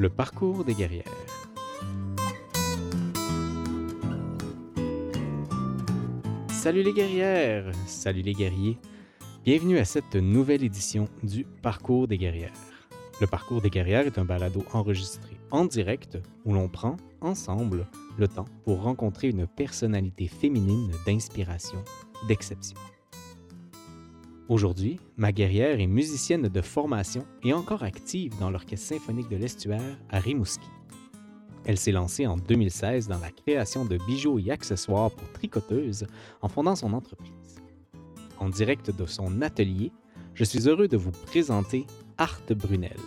le parcours des guerrières. Salut les guerrières, salut les guerriers. Bienvenue à cette nouvelle édition du Parcours des guerrières. Le Parcours des guerrières est un balado enregistré en direct où l'on prend ensemble le temps pour rencontrer une personnalité féminine d'inspiration, d'exception. Aujourd'hui, ma guerrière est musicienne de formation et encore active dans l'Orchestre symphonique de l'Estuaire à Rimouski. Elle s'est lancée en 2016 dans la création de bijoux et accessoires pour tricoteuses en fondant son entreprise. En direct de son atelier, je suis heureux de vous présenter Art Brunel.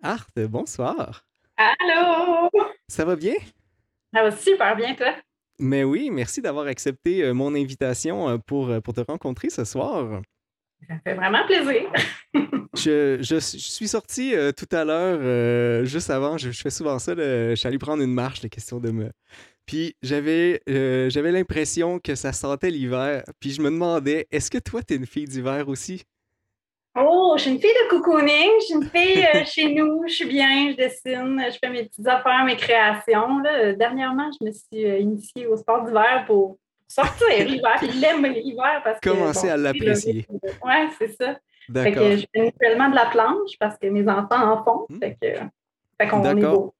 Art, bonsoir. Allô? Ça va bien? Ça va super bien, toi? Mais oui, merci d'avoir accepté euh, mon invitation euh, pour, euh, pour te rencontrer ce soir. Ça fait vraiment plaisir. je, je, suis sorti tout à l'heure, juste avant, je, fais souvent ça, je suis allé prendre une marche, la question de me... Puis j'avais j'avais l'impression que ça sentait l'hiver, puis je me demandais, est-ce que toi, tu es une fille d'hiver aussi? Oh, je suis une fille de cocooning, je suis une fille euh, chez nous, je suis bien, je dessine, je fais mes petites affaires, mes créations. Là. Dernièrement, je me suis euh, initiée au sport d'hiver pour sortir l'hiver, puis l'aimer l'hiver parce que. Commencer à l'apprécier. Oui, c'est ça. Fait que je fais naturellement de la planche parce que mes enfants en font. Hmm. Fait que, fait qu'on est beau,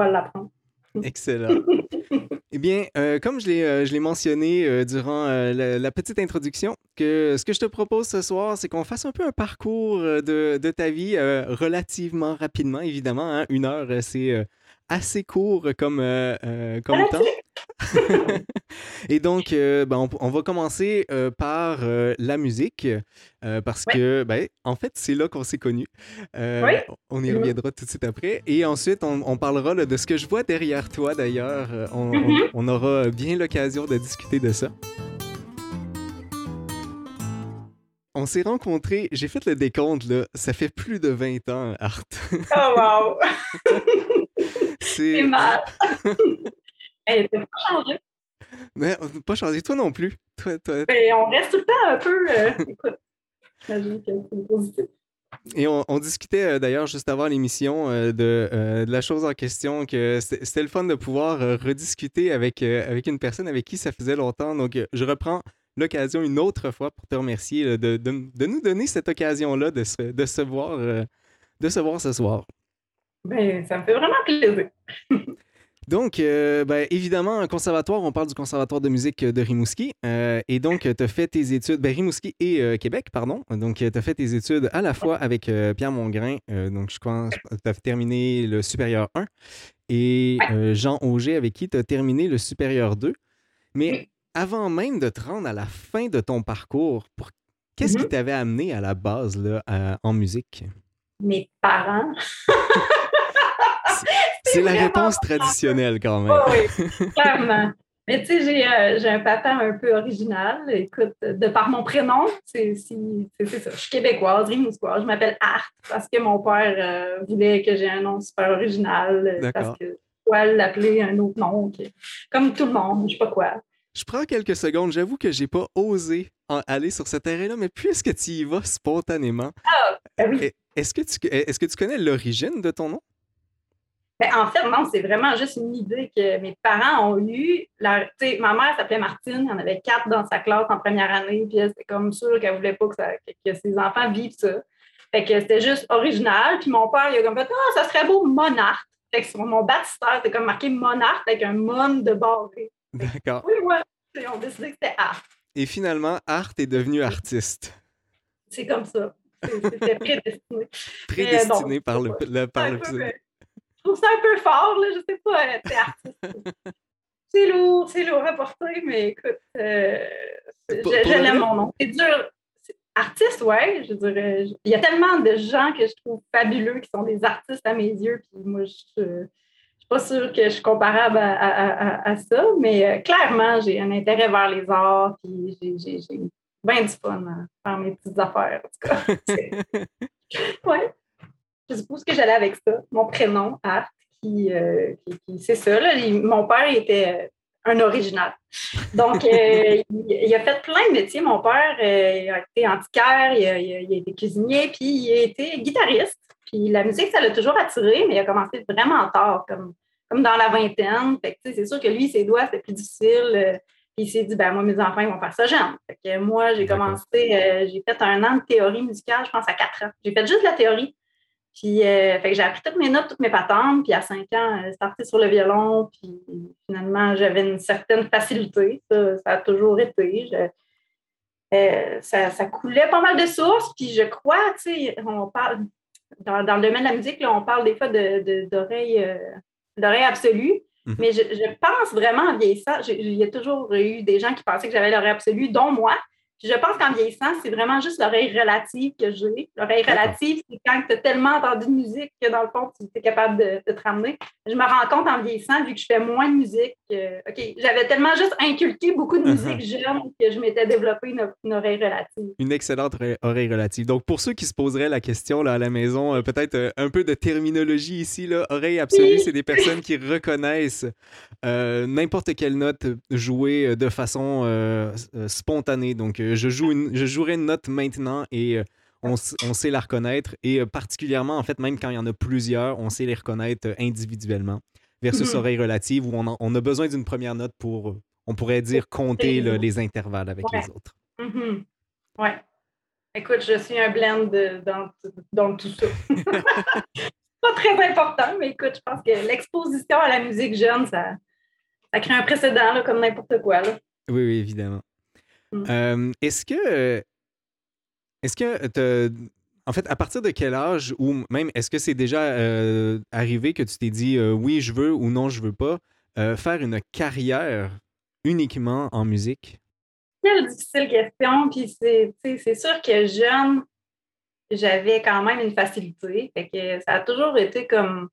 à l'apprendre. Excellent. eh bien, euh, comme je l'ai, euh, mentionné euh, durant la, petite introduction, que ce que je te propose ce soir, c'est qu'on fasse un peu un parcours de, ta vie relativement rapidement, évidemment. Hein. Une heure, c'est assez court comme, euh, euh, comme temps. Et donc, euh, ben, on, va commencer par la musique, parce que, ben, en fait, c'est là qu'on s'est connus. On y reviendra tout de suite après. Et ensuite, on, parlera de ce que je vois derrière toi, d'ailleurs. On, mm-hmm. on, aura bien l'occasion de discuter de ça. On s'est rencontrés, j'ai fait le décompte, là, ça fait plus de 20 ans, Art. oh, wow! C'est mal. Elle n'a pas changé. Mais pas changé, toi non plus. Toi, toi... Ben, on reste tout le temps un peu. Euh, écoute, j'imagine que c'est positif. Et on, discutait euh, d'ailleurs juste avant l'émission euh, de, de, la chose en question, que c'était le fun de pouvoir rediscuter avec, avec une personne avec qui ça faisait longtemps. Donc, je reprends l'occasion une autre fois pour te remercier de, de, de nous donner cette occasion-là de se, de, se voir, de se voir ce soir. Ben, ça me fait vraiment plaisir. Donc, euh, ben, évidemment, un conservatoire, on parle du conservatoire de musique de Rimouski. Euh, et donc, tu as fait tes études, ben, Rimouski et euh, Québec, pardon. Donc, tu as fait tes études à la fois avec Pierre Mongrain. donc, je pense que tu as terminé le supérieur 1. Et Jean Auger, avec qui tu as terminé le supérieur 2. Mais avant même de te rendre à la fin de ton parcours, pour... qu'est-ce qui mm-hmm. t'avait amené à la base là, en musique? Mes parents. C'est la réponse traditionnelle quand même. oui, clairement. Mais tu sais, euh, j'ai un papa un peu original. Écoute, de par mon prénom, c'est ça. Je suis québécoise, rimousquoise. Je m'appelle Art parce que mon père euh, voulait que j'ai un nom super original. Euh, parce que quoi l'appeler un autre nom. Comme tout le monde, je sais pas quoi. Je prends quelques secondes. J'avoue que j'ai pas osé aller sur ce terrain-là, mais puisque tu y vas spontanément, ah, ben oui. est-ce que, tu, est -ce que tu connais l'origine de ton nom? Ben, en fait, non, c'est vraiment juste une idée que mes parents ont eue. ma mère s'appelait Martine, il y en avait quatre dans sa classe en première année, puis c'était comme sûr qu'elle ne voulait pas que, ses enfants vivent ça. Fait que c'était juste original. Puis mon père, il a comme fait Ah, ça serait beau monarque. Fait que sur mon baptistère, c'était comme marqué monarque avec un mon de barré. D'accord. Oui, ouais. On décidé que c'était art. Et finalement, art est devenu artiste. C'est comme ça. C'était prédestiné. prédestiné par le, le par le, trouve ça un peu fort, là, je sais pas, euh, t'es artiste. c'est lourd, c'est lourd à porter, mais écoute, euh, je, l'aime mon nom. C'est dur. Artiste, ouais, je dirais. Il y a tellement de gens que je trouve fabuleux qui sont des artistes à mes yeux, puis moi, je ne suis pas sûre que je suis comparable à, ça, mais euh, clairement, j'ai un intérêt vers les arts, puis j'ai bien du fun à faire mes petites affaires, en tout cas. ouais je suppose que j'allais avec ça, mon prénom, Art, qui, euh, c'est ça. mon père était un original. Donc, euh, il, a fait plein de métiers. Mon père il a été antiquaire, il a, il a, été cuisinier, puis il a été guitariste. Puis la musique, ça l'a toujours attiré, mais il a commencé vraiment tard, comme, comme dans la vingtaine. Fait c'est sûr que lui, ses doigts, c'était plus difficile. Puis il s'est dit, ben moi, mes enfants, ils vont faire ça jeune. Fait que moi, j'ai commencé, j'ai fait un an de théorie musicale, je pense, à quatre ans. J'ai fait juste de la théorie. Puis, euh, fait que j'ai appris toutes mes notes, toutes mes patentes. Puis, à cinq ans, j'ai starté sur le violon. Puis, finalement, j'avais une certaine facilité. Ça, a toujours été. Euh, ça, coulait pas mal de sources. Puis, je crois, tu sais, on parle, dans, le domaine de la musique, on parle des fois d'oreilles de, euh, absolues. Mhm. Mais je, je, pense vraiment en vieillissant, il y a toujours eu des gens qui pensaient que j'avais l'oreille absolue, dont moi je pense qu'en vieillissant, c'est vraiment juste l'oreille relative que j'ai. L'oreille relative, c'est quand tu as tellement entendu de musique que dans le fond, tu es capable de, te ramener. Je me rends compte en vieillissant, vu que je fais moins de musique, OK, j'avais tellement juste inculqué beaucoup de musique uh-huh. jeune que je m'étais développé une, oreille relative. Une excellente oreille relative. Donc, pour ceux qui se poseraient la question là, à la maison, euh, peut-être euh, un peu de terminologie ici, là, oreille absolue, c'est des personnes qui reconnaissent euh, n'importe quelle note jouée de façon spontanée. Donc, je, joue une, je jouerai une note maintenant et euh, on, sait la reconnaître. Et euh, particulièrement, en fait, même quand il y en a plusieurs, on sait les reconnaître euh, individuellement. Versus mhm. oreille relative, où on, a besoin d'une première note pour, on pourrait dire, compter les intervalles avec les autres. Mhm. Ouais. Écoute, je suis un blend dans, dans, tout ça. pas très important, mais écoute, je pense que l'exposition à la musique jeune, ça, ça crée un précédent, comme n'importe quoi. Là. Oui, oui, évidemment. Mmh. est-ce que. Est-ce que. En fait, à partir de quel âge, ou même est-ce que c'est déjà arrivé que tu t'es dit oui, je veux ou non, je veux pas, faire une carrière uniquement en musique? Quelle difficile question. Puis c'est sûr que jeune, j'avais quand même une facilité. Fait que ça a toujours été comme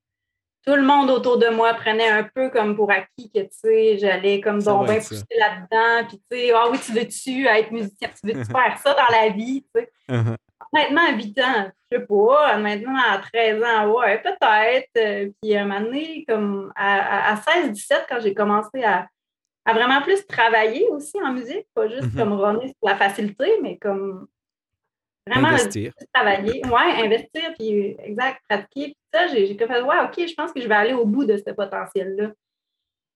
tout le monde autour de moi prenait un peu comme pour acquis que, tu sais, j'allais comme donc bien pousser là-dedans, puis tu sais, ah oui, tu veux-tu être musicien, tu veux-tu faire ça dans la vie, tu sais? Uh-huh. Honnêtement, à 8 ans, je sais pas, maintenant à 13 ans, ouais, peut-être. Euh, puis à un moment donné, comme à, 16-17, quand j'ai commencé à, vraiment plus travailler aussi en musique, pas juste mm-hmm. comme runner sur la facilité, mais comme Vraiment, investir. travailler. Oui, investir, puis exact, pratiquer. Puis ça, j'ai fait, ouais, OK, je pense que je vais aller au bout de ce potentiel-là.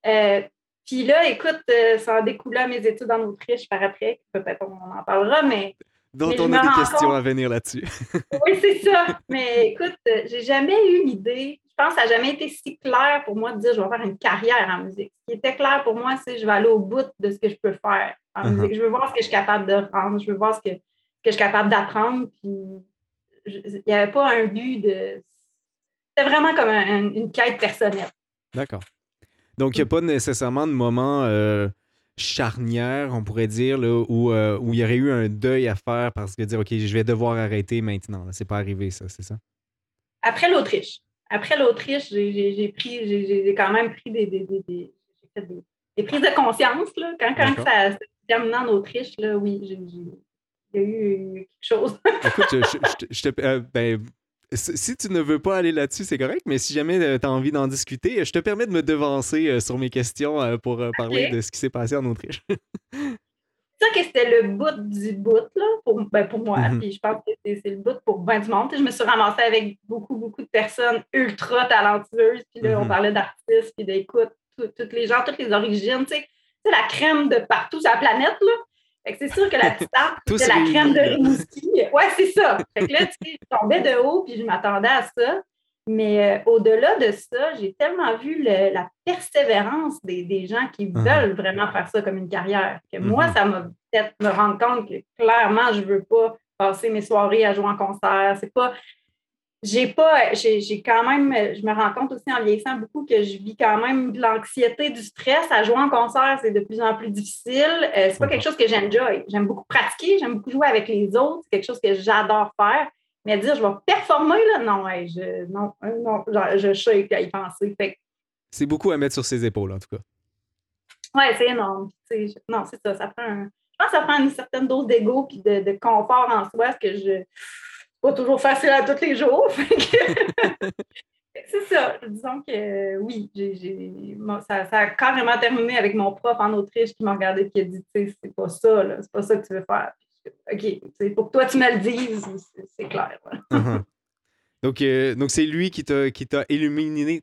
Euh, puis là, écoute, euh, ça a découlé à mes études en Autriche par après. Peut-être on en parlera, mais. Donc, on a des questions à venir là-dessus. oui, c'est ça. Mais écoute, euh, j'ai jamais eu l'idée. Je pense que ça n'a jamais été si clair pour moi de dire je vais faire une carrière en musique. Ce qui était clair pour moi, c'est je vais aller au bout de ce que je peux faire en uh-huh. musique. Je veux voir ce que je suis capable de rendre. Je veux voir ce que que je suis capable d'apprendre. Puis il n'y avait pas un but de. C'était vraiment comme une quête personnelle. D'accord. Donc, il n'y a pas nécessairement de moment euh, charnière, on pourrait dire, là, où, euh, où il y aurait eu un deuil à faire parce que dire, OK, je vais devoir arrêter maintenant. C'est pas arrivé, ça, c'est ça? Après l'Autriche. Après l'Autriche, j'ai pris, j'ai quand même pris des, des, des, des, prises de conscience. Là. Quand, quand ça terminé en Autriche, là, oui, j'ai y a eu quelque chose. Écoute, je, te, euh, ben, si tu ne veux pas aller là-dessus, c'est correct, mais si jamais euh, tu as envie d'en discuter, je te permets de me devancer euh, sur mes questions pour parler de ce qui s'est passé en Autriche. ça que c'était le bout du bout là, pour, ben, pour moi. Mm-hmm. Puis je pense que c'est le bout pour bien du monde. je me suis ramassée avec beaucoup, beaucoup de personnes ultra talentueuses. Puis là, on mm-hmm. parlait d'artistes, puis d'écoute, toutes les gens, toutes les origines. Tu sais, la crème de partout sur la planète. Là c'est sûr que la petite tarte, c'était la crème de Rimouski. Ouais, c'est ça. Fait que là, tu sais, je tombais de haut puis je m'attendais à ça. Mais euh, au-delà de ça, j'ai tellement vu la persévérance des, gens qui uh-huh. veulent vraiment faire ça comme une carrière que moi, uh-huh. ça m'a peut-être me rendre compte que clairement, je ne veux pas passer mes soirées à jouer en concert. C'est pas j'ai pas, j'ai quand même, je me rends compte aussi en vieillissant beaucoup que je vis quand même de l'anxiété, du stress. À jouer en concert, c'est de plus en plus difficile. Euh, c'est pas quelque chose que j'enjoy. J'aime beaucoup pratiquer, j'aime beaucoup jouer avec les autres. C'est quelque chose que j'adore faire. Mais dire, je vais performer, là, non, je, non, euh, non, je sais à y penser. C'est beaucoup à mettre sur ses épaules, en tout cas. Oui, c'est énorme. non, c'est ça. Ça prend je pense que ça prend une certaine dose d'ego et de, de confort en soi, ce que je pas toujours facile à tous les jours. C'est ça. Disons que oui, ça, a carrément terminé avec mon prof en Autriche qui m'a regardé et qui a dit c'est pas ça, c'est pas ça que tu veux faire. OK, pour que toi tu me le dises, c'est clair. Uh-huh. Donc, euh, donc c'est lui qui t'a illuminé,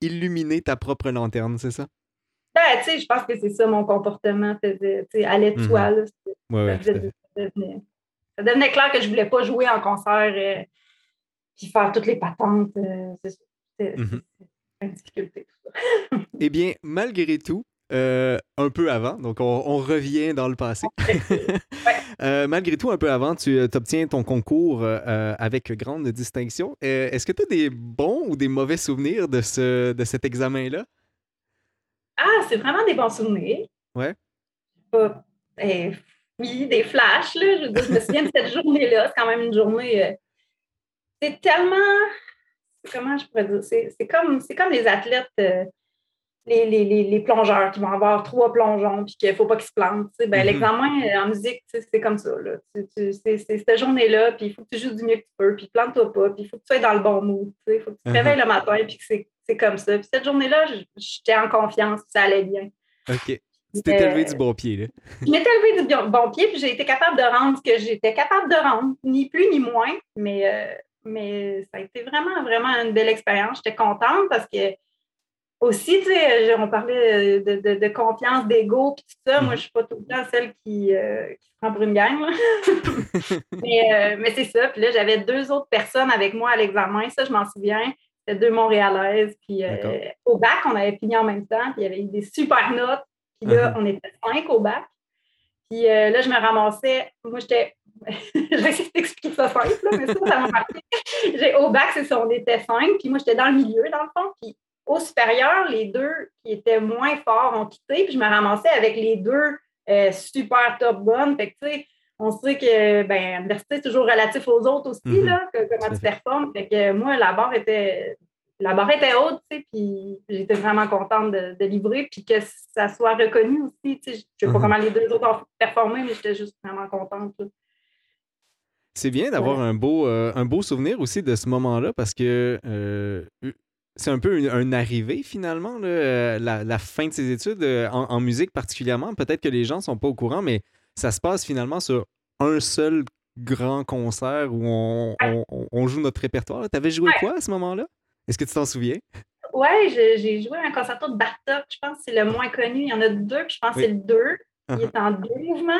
illuminé ta propre lanterne, c'est ça? Ben, tu sais, je pense que c'est ça mon comportement faisait, de soi. Mhm. Ça, devenait, clair que je voulais pas jouer en concert et euh, faire toutes les patentes. Euh, c'est mhm. une difficulté. eh bien, malgré tout, euh, un peu avant, donc on, revient dans le passé. malgré tout, un peu avant, tu obtiens ton concours avec grande distinction. Est-ce que tu as des bons ou des mauvais souvenirs de, ce, de cet examen-là? Ah, c'est vraiment des bons souvenirs. Ouais. Ben, oui, des flashs, là. Je, me souviens de cette journée-là. C'est quand même une journée. Euh, c'est tellement. Comment je pourrais dire? C'est comme, comme les athlètes. Euh, les, les, les, plongeurs qui vont avoir trois plongeons puis qu'il ne faut pas qu'ils se plantent. Ben, mm-hmm. L'examen euh, en musique, c'est comme ça. C'est cette journée-là, puis il faut que tu joues du mieux que tu peux, puis plante-toi pas, puis il faut que tu sois dans le bon mood. Il faut que tu te mm-hmm. réveilles le matin, puis que c'est c'est comme ça. Puis cette journée-là, j'étais en confiance, ça allait bien. OK. Tu t'es élevé du bon pied, là. Je m'étais élevé du bon pied, puis j'ai été capable de rendre ce que j'étais capable de rendre, ni plus ni moins. Mais, euh, mais ça a été vraiment, vraiment une belle expérience. J'étais contente parce que aussi, tu sais, on parlait de, confiance, d'ego, puis tout ça. Moi, je suis pas tout le temps celle qui, euh, qui prend pour une gang. mais, euh, mais c'est ça. Puis là, j'avais deux autres personnes avec moi à l'examen. Ça, je m'en souviens deux Montréalaises. Puis euh, au bac, on avait fini en même temps. Puis il y avait eu des super notes. Puis là, uh-huh. on était cinq au bac. Puis euh, là, je me ramassais. Moi, j'étais. je vais essayer d'expliquer ça simple, mais ça, ça m'a marqué. Au bac, c'est ça, on était cinq. Puis moi, j'étais dans le milieu, dans le fond. Puis au supérieur, les deux qui étaient moins forts ont quitté. Puis je me ramassais avec les deux euh, super top bonnes. Fait que, tu sais, on sait que ben, l'université, c'est toujours relatif aux autres aussi, mhm. là, comment tu performes. Fait que moi, la barre était la barre était haute, tu sais, puis j'étais vraiment contente de, livrer, puis que ça soit reconnu aussi. Tu sais, je ne sais pas mhm. comment les deux autres ont performé, mais j'étais juste vraiment contente. C'est bien d'avoir un, beau, euh, un beau souvenir aussi de ce moment-là parce que euh, c'est un peu une, arrivée finalement, euh, la, fin de ses études en, en, musique particulièrement. Peut-être que les gens ne sont pas au courant, mais ça se passe finalement sur un seul grand concert où on, joue notre répertoire. Tu avais joué quoi à ce moment-là? Est-ce que tu t'en souviens? Oui, j'ai joué un concerto de Bartok. Je pense que c'est le moins connu. Il y en a deux, puis je pense que c'est le deux. Il uh-huh. est en deux mouvements.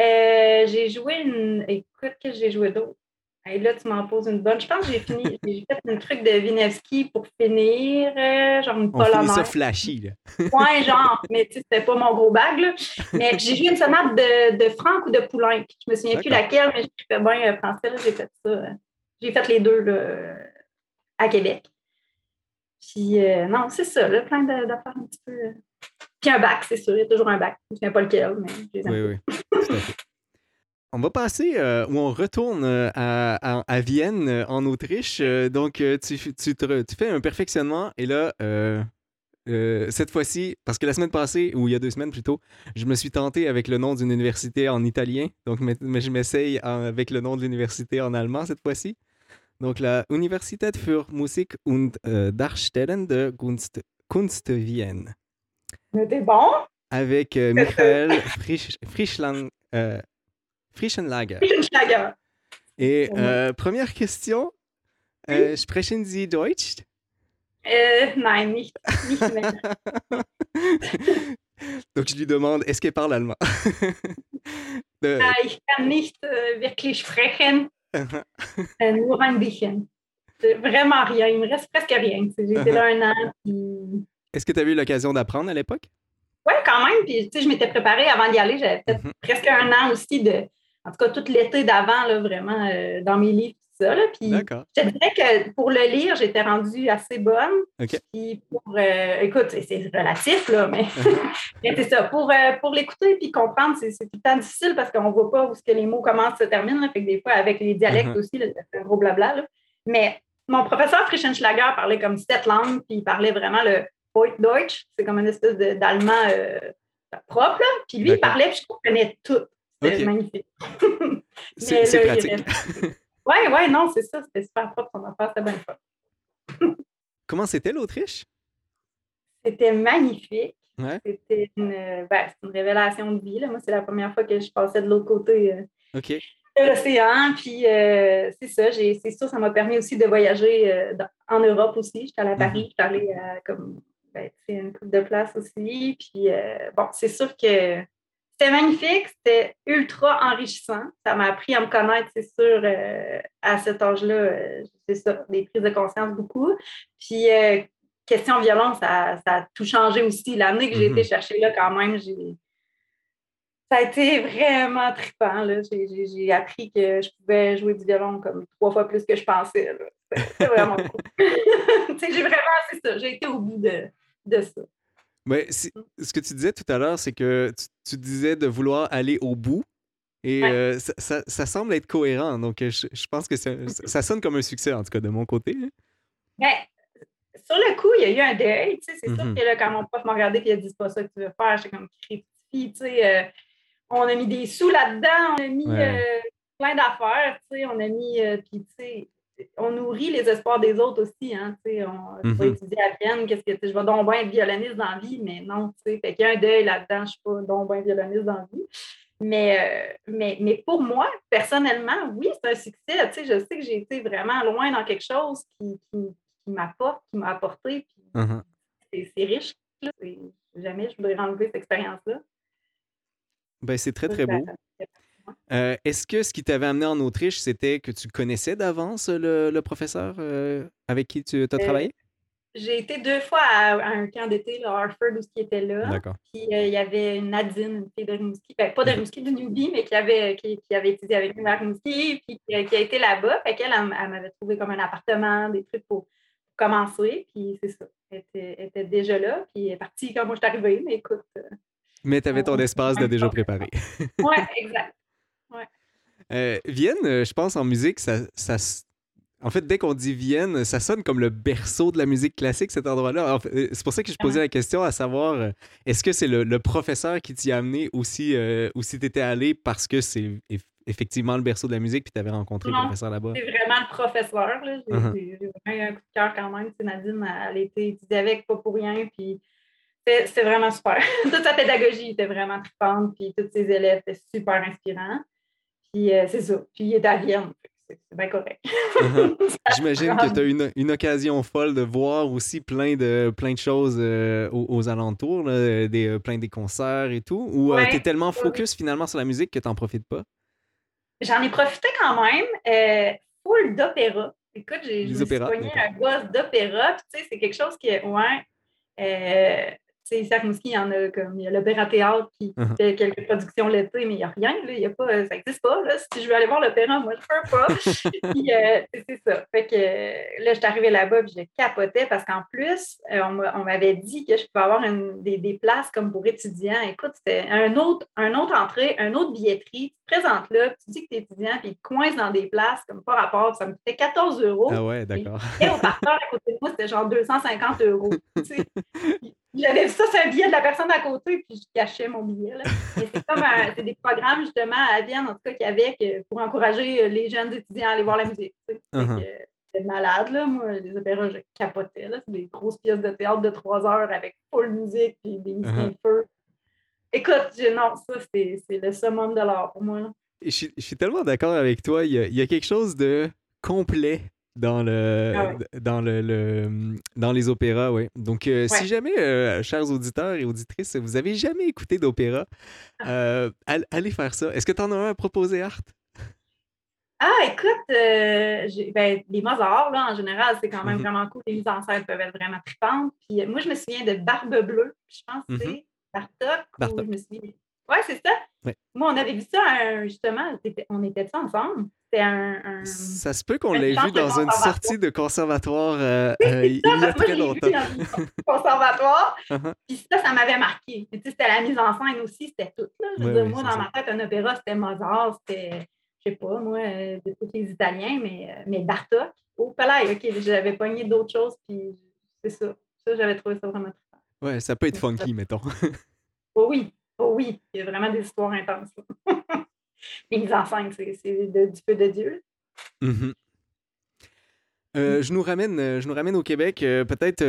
Euh, j'ai joué une. Écoute, que j'ai joué d'autre? Et là, tu m'en poses une bonne. Je pense que j'ai fini, j'ai fait un truc de Vinevski pour finir, euh, genre une On ça flashy, là. ouais, genre, mais tu sais, c'était pas mon gros bag, là. Mais j'ai joué une sonate de, de Franck ou de Poulain. Je me souviens plus laquelle, mais je fais bien euh, français, là, j'ai fait ça. J'ai fait les deux, là, à Québec. Puis, non, c'est ça, là, plein d'affaires un petit peu. Puis un bac, c'est sûr, il y a toujours un bac. Je ne sais pas lequel, mais j'ai Oui, oui, tout à fait. On va passer euh, ou on retourne euh, à, Vienne, euh, en Autriche. donc, tu, fais un perfectionnement et là, cette fois-ci, parce que la semaine passée, ou il y a deux semaines plutôt, je me suis tenté avec le nom d'une université en italien. Donc, mais, je m'essaye avec le nom de l'université en allemand cette fois-ci. Donc, la Universität für Musik und Darstellen de Kunst, Kunst Vienne. T'es bon? Avec Michael Frischland. Frischenlager. Frischenlager. Et euh, première question, äh, sprechen Sie Deutsch? Äh, nein, nicht, nicht mehr. Donc je lui demande, est-ce qu'elle parle allemand? De... Ah, ich kann nicht äh, wirklich sprechen, äh, nur ein bisschen. Vraiment rien, il me reste presque rien. J'étais là un an. Puis... Est-ce que tu as eu l'occasion d'apprendre à l'époque? Oui, quand même. Puis, tu sais, je m'étais préparée avant d'y aller. J'avais peut-être mm-hmm. presque un an aussi de, en tout cas, tout l'été d'avant, là, vraiment, euh, dans mes livres, ça. Là. Puis, je dirais que pour le lire, j'étais rendue assez bonne. Puis pour, euh, écoute, c'est relatif, là, mais, c'est ça. Pour, euh, pour l'écouter puis comprendre, c'est tout le temps difficile parce qu'on ne voit pas où ce que les mots commencent se terminent. Fait que des fois, avec les dialectes uh-huh. aussi, c'est un gros blabla. Là. Mais mon professeur Frischenschlager parlait comme sept langues, puis il parlait vraiment le Deutsch. C'est comme une espèce d'allemand propre. Là. Puis lui, il parlait, puis je comprenais tout. C'était magnifique. c'est pratique. Oui, oui, non, c'est ça. C'était super propre son affaire. C'était bien fort. comment c'était l'Autriche? C'était magnifique. C'était une, ben, une, révélation de vie. Là. Moi, c'est la première fois que je passais de l'autre côté euh, de l'océan. Puis euh, c'est ça, c'est sûr, ça m'a permis aussi de voyager euh, en Europe aussi. J'étais allée à Paris, mm-hmm. j'étais allée à comme, ben, une coupe de place aussi. Puis bon, c'est sûr que c'était magnifique, c'était ultra enrichissant. Ça m'a appris à me connaître, c'est sûr, à cet âge-là. c'est ça, des prises de conscience beaucoup. Puis question violence, ça, a tout changé aussi. L'année que j'ai été mhm. chercher là, quand même, j'ai. Ça a été vraiment trippant. J'ai appris que je pouvais jouer du violon comme trois fois plus que je pensais. C'était vraiment cool. j'ai vraiment, c'est ça, j'ai été au bout de, de ça. Mais mm. ce que tu disais tout à l'heure, c'est que tu, disais de vouloir aller au bout. Et euh, ça, ça, semble être cohérent. Donc, je, je pense que ça, ça, sonne comme un succès, en tout cas, de mon côté. Ben, sur le coup, il y a eu un deuil. C'est sûr mm-hmm. que là, quand mon prof m'a regardé et il a dit c'est pas ça que tu veux faire, j'étais comme tu sais. Euh, on a mis des sous là-dedans, on a mis euh, plein d'affaires, on a mis. Euh, puis, tu sais, on nourrit les espoirs des autres aussi. Hein, on va étudier à Vienne, qu'est-ce que je vais donc bien être violoniste dans la vie, mais non, tu sais. Fait qu'il y a un deuil là-dedans, je ne suis pas donc bien violoniste dans la vie. Mais, mais, mais, pour moi, personnellement, oui, c'est un succès. je sais que j'ai été vraiment loin dans quelque chose qui, qui m'apporte, qui m'a apporté. Uh-huh. C'est riche. Jamais je voudrais enlever cette expérience-là. Ben, c'est très, très beau. Euh, est-ce que ce qui t'avait amené en Autriche, c'était que tu connaissais d'avance le, professeur euh, avec qui tu as euh, travaillé? J'ai été deux fois à, un camp d'été, le Harford, où qui était là. D'accord. Puis il y avait Nadine, une fille de Rimouski, ben, pas de Rimouski, du Newbie, mais qui avait, qui, avait étudié avec nous à Rimouski, puis qui, a été là-bas. Fait qu'elle, elle, m'avait trouvé comme un appartement, des trucs pour commencer, puis c'est ça. Elle était, déjà là, puis elle est partie quand moi je suis arrivée, mais écoute. Mais tu avais ton espace de déjà préparé. oui, exact. Euh, Vienne, euh, je pense en musique, ça, ça en fait, dès qu'on dit Vienne, ça sonne comme le berceau de la musique classique, cet endroit-là. c'est pour ça que je posais la question à savoir, est-ce que c'est le, professeur qui t'y a amené ou si, ou si tu étais allé parce que c'est effectivement le berceau de la musique, puis tu avais rencontré le professeur là-bas? C'est vraiment le professeur. Uh-huh. J'ai vraiment un coup de cœur quand même. Nadine, elle était étudiée avec, pas pour rien, puis c'était vraiment super. Toute sa pédagogie était vraiment trippante, puis tous ses élèves étaient super inspirants. Puis euh, c'est ça. Puis il est à Vienne. C'est bien correct. Uh-huh. J'imagine que tu as une, une occasion folle de voir aussi plein de, plein de choses euh, aux, alentours, des, euh, plein des concerts et tout, ou tu es tellement focus finalement sur la musique que tu n'en profites pas? J'en ai profité quand même. Full d'opéra. Écoute, j'ai pogné un boss d'opéra. Tu sais, c'est quelque chose qui est. Ouais. Euh, sais, ici à il y en a comme il y a l'Opéra Théâtre qui uh-huh. fait quelques productions l'été, mais il n'y a rien, là, y a pas, ça n'existe pas. Là. Si je veux aller voir l'opéra, moi, je ne peux pas. puis euh, c'est ça. Fait que là, je suis arrivée là-bas et je capotais parce qu'en plus, euh, on m'avait dit que je pouvais avoir une, des, des, places comme pour étudiants. Écoute, c'était un autre, un autre entrée, un autre billetterie. Tu te présentes là, tu dis que tu es étudiant, puis tu coinces dans des places comme par rapport. Ça me coûtait 14 euros. Ah ouais, d'accord. Et au parterre à côté de moi, c'était genre 250 euros. J'avais vu ça c'est un billet de la personne à côté, puis je cachais mon billet. c'est comme un, des programmes, justement, à Vienne, en tout cas, qu'il y avait pour encourager les jeunes étudiants à aller voir la musique. Uh-huh. C'était malade, là. Moi, les opéras, je capotais. Là. C'est des grosses pièces de théâtre de trois heures avec full musique, puis des musiciens uh-huh. feu. Écoute, non, ça, c'est le summum de l'art pour moi. Je suis, je suis, tellement d'accord avec toi. Il y, a, il y, a, quelque chose de complet dans le, ah dans le, dans les opéras, oui. Donc, euh, si jamais, euh, chers auditeurs et auditrices, vous avez jamais écouté d'opéra, ah. euh, allez faire ça. Est-ce que tu en as un à proposer, Art? Ah, écoute, ben, les Mozart, là, en général, c'est quand même mm-hmm. vraiment cool. Les mises en scène peuvent être vraiment tripantes. Puis moi, je me souviens de Barbe Bleue. Je pense que c'est Bartok. Bartok. je me souviens. Oui, c'est ça. Moi, on avait vu ça, justement, on était ça ensemble. C'était un, Ça se peut qu'on l'ait vu dans une sortie de conservatoire euh, euh, il y a très longtemps. conservatoire. Uh-huh. Puis ça, ça m'avait marqué. C'était la mise en scène aussi, c'était tout. Là. Je veux moi, dans ma tête, un opéra, c'était Mozart, c'était, je sais pas, moi, euh, de tous les Italiens, mais, mais Bartok. Oh, là, OK, j'avais pogné d'autres choses, puis c'est ça. Ça, j'avais trouvé ça vraiment très Ouais, ça peut être funky, mettons. oh, oui, oh oui, il y a vraiment des histoires intenses. Les mises en scène, c'est du feu de Dieu. Mm-hmm. je, nous ramène, je nous ramène au Québec. Peut-être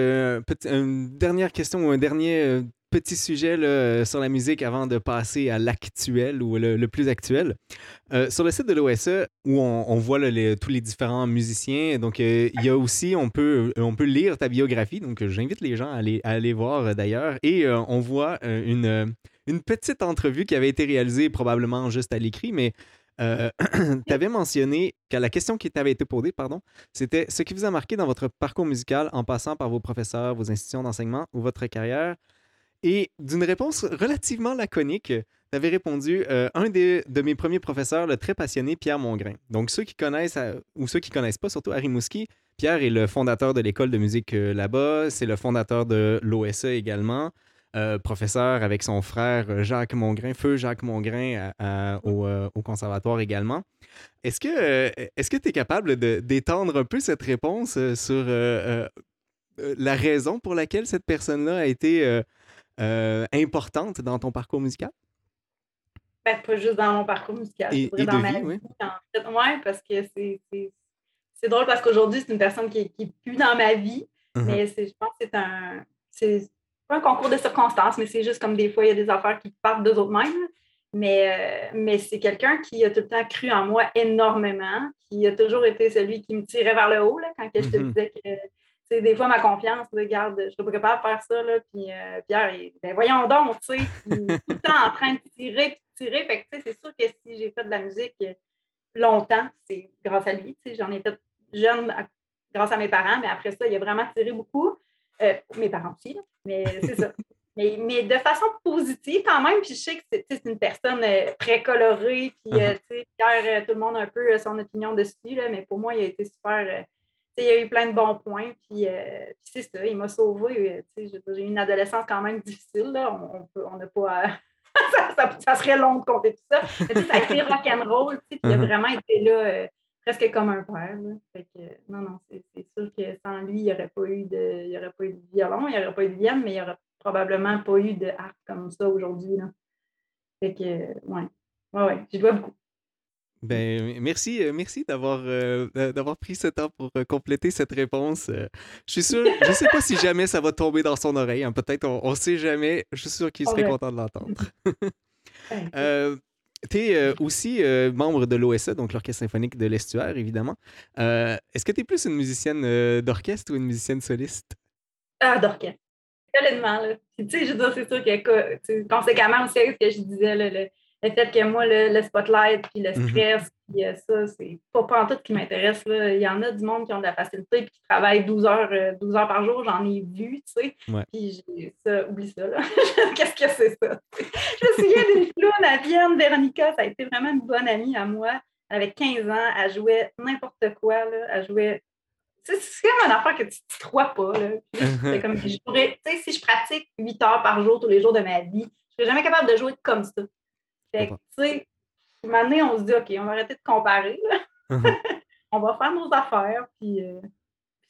une dernière question ou un dernier petit sujet là, sur la musique avant de passer à l'actuel ou le, plus actuel. Euh, sur le site de l'OSE, où on, voit tous les différents musiciens, donc euh, il y a aussi, on peut, lire ta biographie, donc j'invite les gens à aller, voir euh, d'ailleurs, et on voit une, une petite entrevue qui avait été réalisée probablement juste à l'écrit, mais tu avais mentionné que la question qui t'avait été posée, pardon, c'était ce qui vous a marqué dans votre parcours musical en passant par vos professeurs, vos institutions d'enseignement ou votre carrière. Et d'une réponse relativement laconique, tu avais répondu euh, un de mes premiers professeurs, le très passionné Pierre Mongrain. Donc, ceux qui connaissent, euh, ou ceux qui connaissent pas, surtout Harry Mouski, Pierre est le fondateur de l'école de musique euh, là-bas, c'est le fondateur de l'OSE également, professeur avec son frère Jacques Mongrain, feu Jacques Mongrain au, conservatoire également. Est-ce que est-ce que tu es capable d'étendre un peu cette réponse sur la raison pour laquelle cette personne-là a été euh, importante dans ton parcours musical? Ben, pas juste dans mon parcours musical. Et, dans ma vie, oui. En parce que c'est drôle parce qu'aujourd'hui, c'est une personne qui n'est plus dans ma vie, uh-huh. mais je pense que c'est un. C'est pas un concours de circonstances, mais c'est juste comme des fois, il y a des affaires qui partent d'eux autres mêmes. Mais, euh, mais c'est quelqu'un qui a tout le temps cru en moi énormément, qui a toujours été celui qui me tirait vers le haut là, quand je te mm-hmm. disais que des fois, ma confiance, regarde, je suis pas capable de faire ça, là, puis euh, Pierre, ben voyons donc, tu sais, tout le temps en train de tirer, puis tirer. Fait que, c'est sûr que si j'ai fait de la musique euh, longtemps, c'est grâce à lui, tu sais, j'en ai fait jeune grâce à mes parents, mais après ça, il a vraiment tiré beaucoup. Euh, mes parents aussi, mais c'est ça. Mais, mais, de façon positive quand même, puis je sais que c'est une personne très colorée, puis uh-huh. tu sais, Pierre, tout le monde a un peu son opinion dessus, là, mais pour moi, il a été super il y a eu plein de bons points. Puis, euh, c'est ça, il m'a sauvé. Euh, j'ai eu une adolescence quand même difficile. Là. On n'a pas. ça, serait long de compter tout ça. Mais, ça a été rock'n'roll. Puis il a uh-huh. vraiment été là euh, presque comme un père. Fait que, non, non, c'est sûr que sans lui, il n'y aurait, pas eu de, il aurait pas eu de violon, il n'y aurait pas eu de vienne, mais il n'y aurait probablement pas eu de art comme ça aujourd'hui. Fait que, ouais. Ouais, ouais, je dois beaucoup. Ben, merci, euh, merci d'avoir euh, d'avoir pris ce temps pour euh, compléter cette réponse. je suis sûr, je sais pas si jamais ça va tomber dans son oreille. Hein. Peut-être, on, ne sait jamais. Je suis sûr qu'il serait content de l'entendre. tu es aussi membre de l'OSE, donc l'Orchestre symphonique de l'Estuaire, évidemment. Est-ce que tu es plus une musicienne d'orchestre ou une musicienne soliste? Ah, d'orchestre. Complètement. Tu sais, je veux dire, c'est sûr que conséquemment aussi, ce que je disais, le, le fait que moi, le, spotlight, puis le mhm. stress, puis euh, ça, c'est pas, pas en tout qui m'intéresse. Il y en a du monde qui ont de la facilité puis qui travaillent 12 heures, 12 euh, heures par jour, j'en ai vu, tu sais. Puis ça, oublie ça, là. Qu'est-ce que c'est ça? je me souviens d'une clown à Vienne, Véronica, ça a été vraiment une bonne amie à moi. Avec 15 ans, elle jouait n'importe quoi, là. Elle jouait c'est comme une affaire que tu ne crois pas. Là. C'est comme si je pratique 8 heures par jour tous les jours de ma vie, je ne serais jamais capable de jouer comme ça. Fait que, tu sais, un on se dit, OK, on va arrêter de comparer. On va faire nos affaires, puis, euh,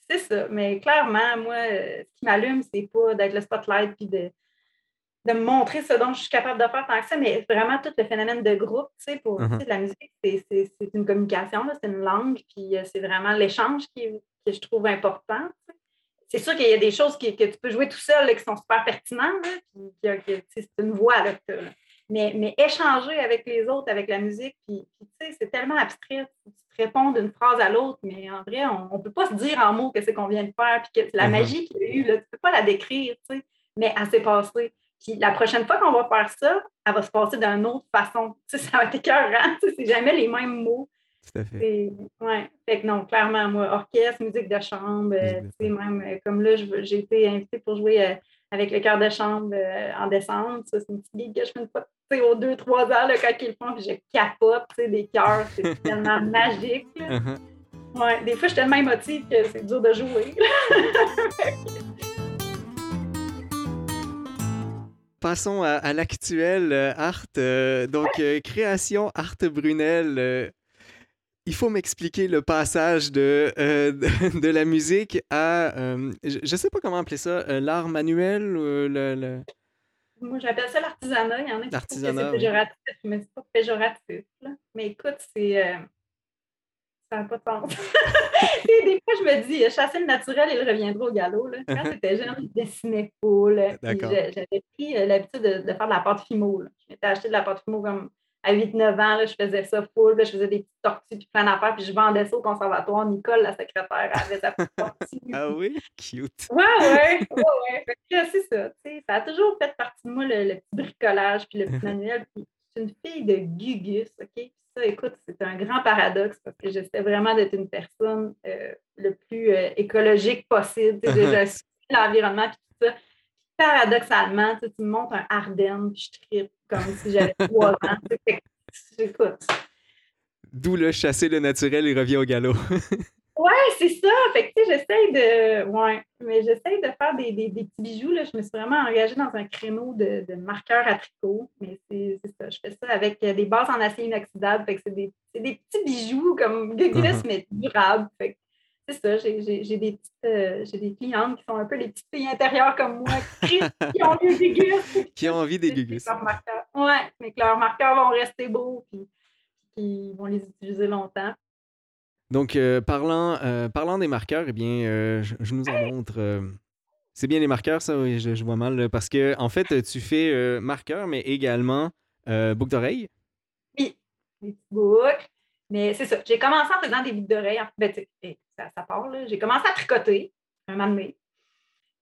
c'est ça. Mais clairement, moi, ce qui m'allume, c'est pas d'être le spotlight, puis de, de me montrer ce dont je suis capable de faire tant que ça, mais vraiment tout le phénomène de groupe, tu sais, pour uh-huh. la musique, c'est une communication, c'est une langue, puis euh, c'est vraiment l'échange qui, que je trouve important. C'est sûr qu'il y a des choses que tu peux jouer tout seul qui sont super pertinentes, puis c'est une voix là, que mais, mais échanger avec les autres, avec la musique, puis, tu sais, c'est tellement abstrait. Tu te réponds d'une phrase à l'autre, mais en vrai, on ne peut pas se dire en mots que c'est qu'on vient de faire, puis que la mm-hmm. magie qu'il y a eu, tu ne peux pas la décrire, tu sais, mais elle s'est passée. Puis la prochaine fois qu'on va faire ça, elle va se passer d'une autre façon. Tu sais, ça va être écœurant, tu sais, c'est jamais les mêmes mots. Tout à fait. Ouais. Fait que non, clairement, moi, orchestre, musique de chambre, euh, tu sais, même euh, comme là, j'ai été invitée pour jouer euh, avec le chœur de chambre en décembre. Ça, c'est une petite gig que je fais une fois aux deux, trois ans, là, quand ils le font, puis je capote, des cœurs, c'est tellement magique. Uh-huh. Ouais, des fois, je suis tellement émotive que c'est dur de jouer. Passons à, l'actuel euh, Art. Euh, donc, euh, création Art Brunel. Il faut m'expliquer le passage de, de, la musique à, je ne sais pas comment appeler ça, l'art manuel ou le... Moi, j'appelle ça l'artisanat. Il y en a qui trouvent que c'est péjoratif, mais c'est pas péjoratif. Mais écoute, c'est, euh, ça n'a pas de sens. des fois, je me dis, chasser le naturel, il reviendra au galop. Là. Quand j'étais jeune, je dessinais full. J'avais pris euh, l'habitude de, faire de la pâte fimo. Je m'étais acheté de la pâte fimo comme à 8-9 ans, là, je faisais ça full, je faisais des petites tortues puis plein d'affaires, puis je vendais ça au conservatoire. Nicole, la secrétaire, avait sa petite tortue. ah oui? Cute. Ouais, ouais, ouais, ouais. c'est ça, ça a toujours fait partie de moi, le, petit bricolage puis le petit manuel. Puis je suis une fille de gugus, OK? Ça, écoute, c'est un grand paradoxe parce que j'essaie vraiment d'être une personne euh, le plus euh, écologique possible. Tu sais, l'environnement puis tout ça paradoxalement, tu, me montres un Ardennes, puis je tripe comme si j'avais trois ans. Écoute. D'où le chasser le naturel, il revient au galop. ouais, c'est ça. Fait que, tu sais, j'essaie de. Ouais, mais j'essaie de faire des, des, petits bijoux. Là. Je me suis vraiment engagée dans un créneau de, de marqueurs à tricot. Mais c'est ça. Je fais ça avec des bases en acier inoxydable. Fait que c'est des, des, petits bijoux comme Gugus, uh-huh. mais durables. Fait que c'est ça, j'ai des euh, des clientes qui sont un peu les petites filles intérieures comme moi, qui, ont envie des gugus. qui ont envie des gugus. Oui, mais que leurs marqueurs vont rester beaux et qu'ils vont les utiliser longtemps. Donc, euh, parlant, euh, parlant des marqueurs, eh bien, je, nous en montre. c'est bien les marqueurs, ça, oui, je, vois mal. parce que, en fait, tu fais marqueurs, mais également boucles d'oreilles. Oui, petits boucles. Mais c'est ça. J'ai commencé en faisant des boucles d'oreilles. Ben, ça, ça part. J'ai commencé à tricoter un moment donné.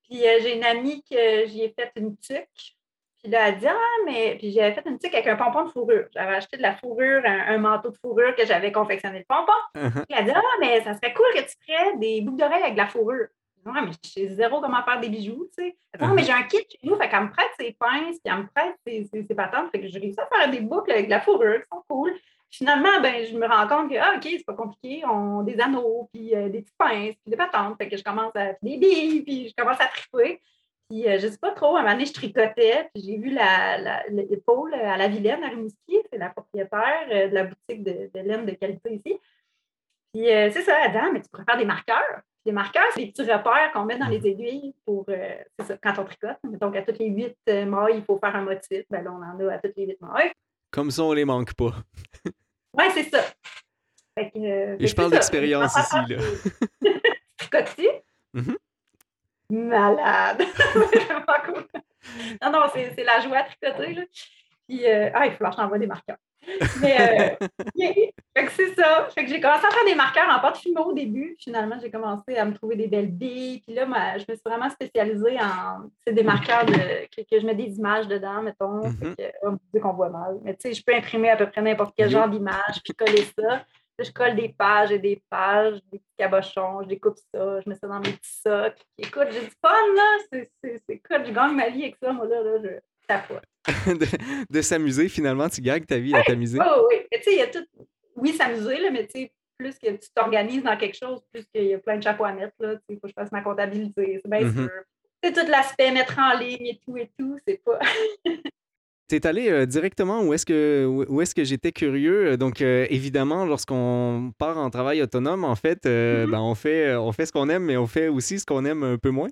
Puis euh, j'ai une amie que j'y ai fait une tuque. Puis là, elle a dit Ah, mais. Puis j'avais fait une tuque avec un pompon de fourrure. J'avais acheté de la fourrure, un, manteau de fourrure que j'avais confectionné le pompon. Uh-huh. Puis elle a dit Ah, mais ça serait cool que tu ferais des boucles d'oreilles avec de la fourrure. Non, mais je sais zéro comment faire des bijoux, tu sais. Non, uh-huh. mais j'ai un kit chez nous, fait qu'elle me prête ses pinces, puis elle me prête ses, ses, patentes, fait que j'ai réussi à faire des boucles avec de la fourrure qui sont cool. Finalement, ben, je me rends compte que, ah, OK, c'est pas compliqué, on des anneaux, puis euh, des petites pinces, puis des patentes. Fait que je commence à des billes, puis je commence à triper. Puis je euh, je sais pas trop, à un moment donné, je tricotais, puis j'ai vu l'épaule à la Vilaine, à Rimouski, c'est la propriétaire euh, de la boutique de, laine de qualité ici. Puis c'est ça, ah, mais tu pourrais faire des marqueurs. Les marqueurs, c'est des petits repères qu'on met dans les aiguilles pour, ça, quand on tricote. Donc, à toutes les huit mailles, il faut faire un motif. Ben là, on en a à toutes les huit mailles. Comme ça, on les manque pas. Oui, c'est ça. Euh, Et je parle d'expérience ici, là. Mm-hmm. Malade! non, non, c'est la joie à tricoter, là. Puis, euh, ah, il faut que j'envoie des marqueurs. Mais euh, c'est ça. Fait que j'ai commencé à faire des marqueurs en pâte fimo au début. Finalement, j'ai commencé à me trouver des belles billes. Puis là, je me suis vraiment spécialisée en c'est des marqueurs de, que, je mets des images dedans, mettons. Mm que, oh, qu'on voit mal. Mais tu sais, je peux imprimer à peu près n'importe quel genre d'image, puis coller ça. je colle des pages et des pages, des petits cabochons, je découpe ça, je mets ça dans mes petits sacs. écoute, j'ai du fun, là. C'est, c'est, écoute, je gagne ma vie avec ça, moi, là. là je de, s'amuser, finalement, tu gagnes ta vie à t'amuser. Oh, oui, tu sais, il y a tout. Oui, s'amuser, là, mais tu sais, plus que tu t'organises dans quelque chose, plus qu'il y a plein de chapeaux à mettre, là. Il faut que je fasse ma comptabilité, c'est bien mm-hmm. sûr. C'est tout l'aspect mettre en ligne et tout et tout, c'est pas. es allé euh, directement où est-ce que, où est-ce que j'étais curieux? Donc, euh, évidemment, lorsqu'on part en travail autonome, en fait, euh, mm-hmm. ben, on, fait on fait ce qu'on aime, mais on fait aussi ce qu'on aime un peu moins.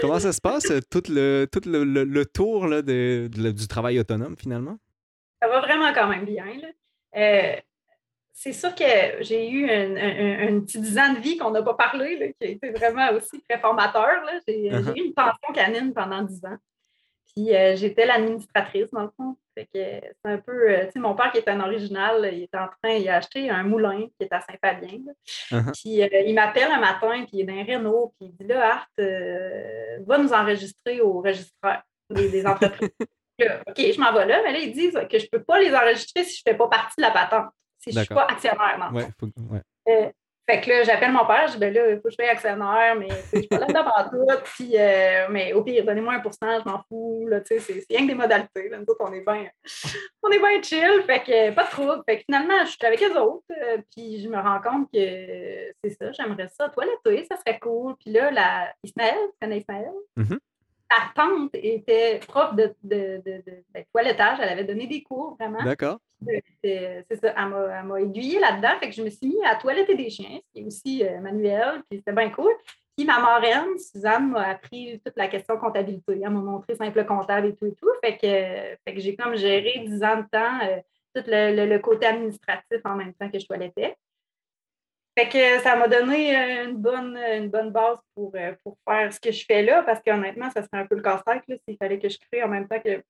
comment ça se passe, tout le, tout le, le, tour là, de, du travail autonome, finalement? Ça va vraiment quand même bien. c'est sûr que j'ai eu un, petit dix ans de vie qu'on n'a pas parlé, qui a été vraiment aussi très formateur. J'ai, uh-huh. eu une pension canine pendant dix ans. Puis euh, j'étais l'administratrice, dans le fond. C'est un peu. Euh, tu sais, mon père qui est un original, il est en train, il a acheté un moulin qui est à Saint-Fabien. Uh-huh. Puis euh, il m'appelle un matin, puis il est dans Renault, puis il dit là, Art, va nous enregistrer au registraire des, entreprises. OK, je m'en vais là, mais là, ils disent que je ne peux pas les enregistrer si je ne fais pas partie de la patente, si je ne suis pas actionnaire. ouais, faut, ouais. Fait que là, j'appelle mon père, je dis, ben là, il faut que je sois actionnaire, mais je suis pas là-dedans tout. Puis, euh, mais au pire, donnez-moi un pourcentage, je m'en fous. Là, c'est, c'est rien que des modalités. Là. Nous autres, on est bien chill. Fait que pas de trouble. Fait finalement, je suis avec les autres. Euh, puis je me rends compte que c'est ça, j'aimerais ça. Toiletter, ça serait cool. Puis là, la... Ismaël, tu connais Ismaël? Mm-hmm ta tante était prof de, de, de, de, ben, toilettage. Elle avait donné des cours, vraiment. D'accord. C'est ça. Elle m'a aiguillée là-dedans. Fait que je me suis mis à toiletter des chiens, ce qui est aussi euh, manuel. Puis c'était bien cool. Puis ma marraine, Suzanne, m'a appris toute la question comptabilité. Elle m'a montré simple comptable et tout et tout. Fait que, fait que j'ai comme géré dix ans de temps euh, tout le, le, côté administratif en même temps que je toilettais. Fait que ça m'a donné une bonne, une bonne base pour, pour faire ce que je fais là, parce qu'honnêtement, ça serait un peu le casse-tête s'il fallait que je crée en même temps que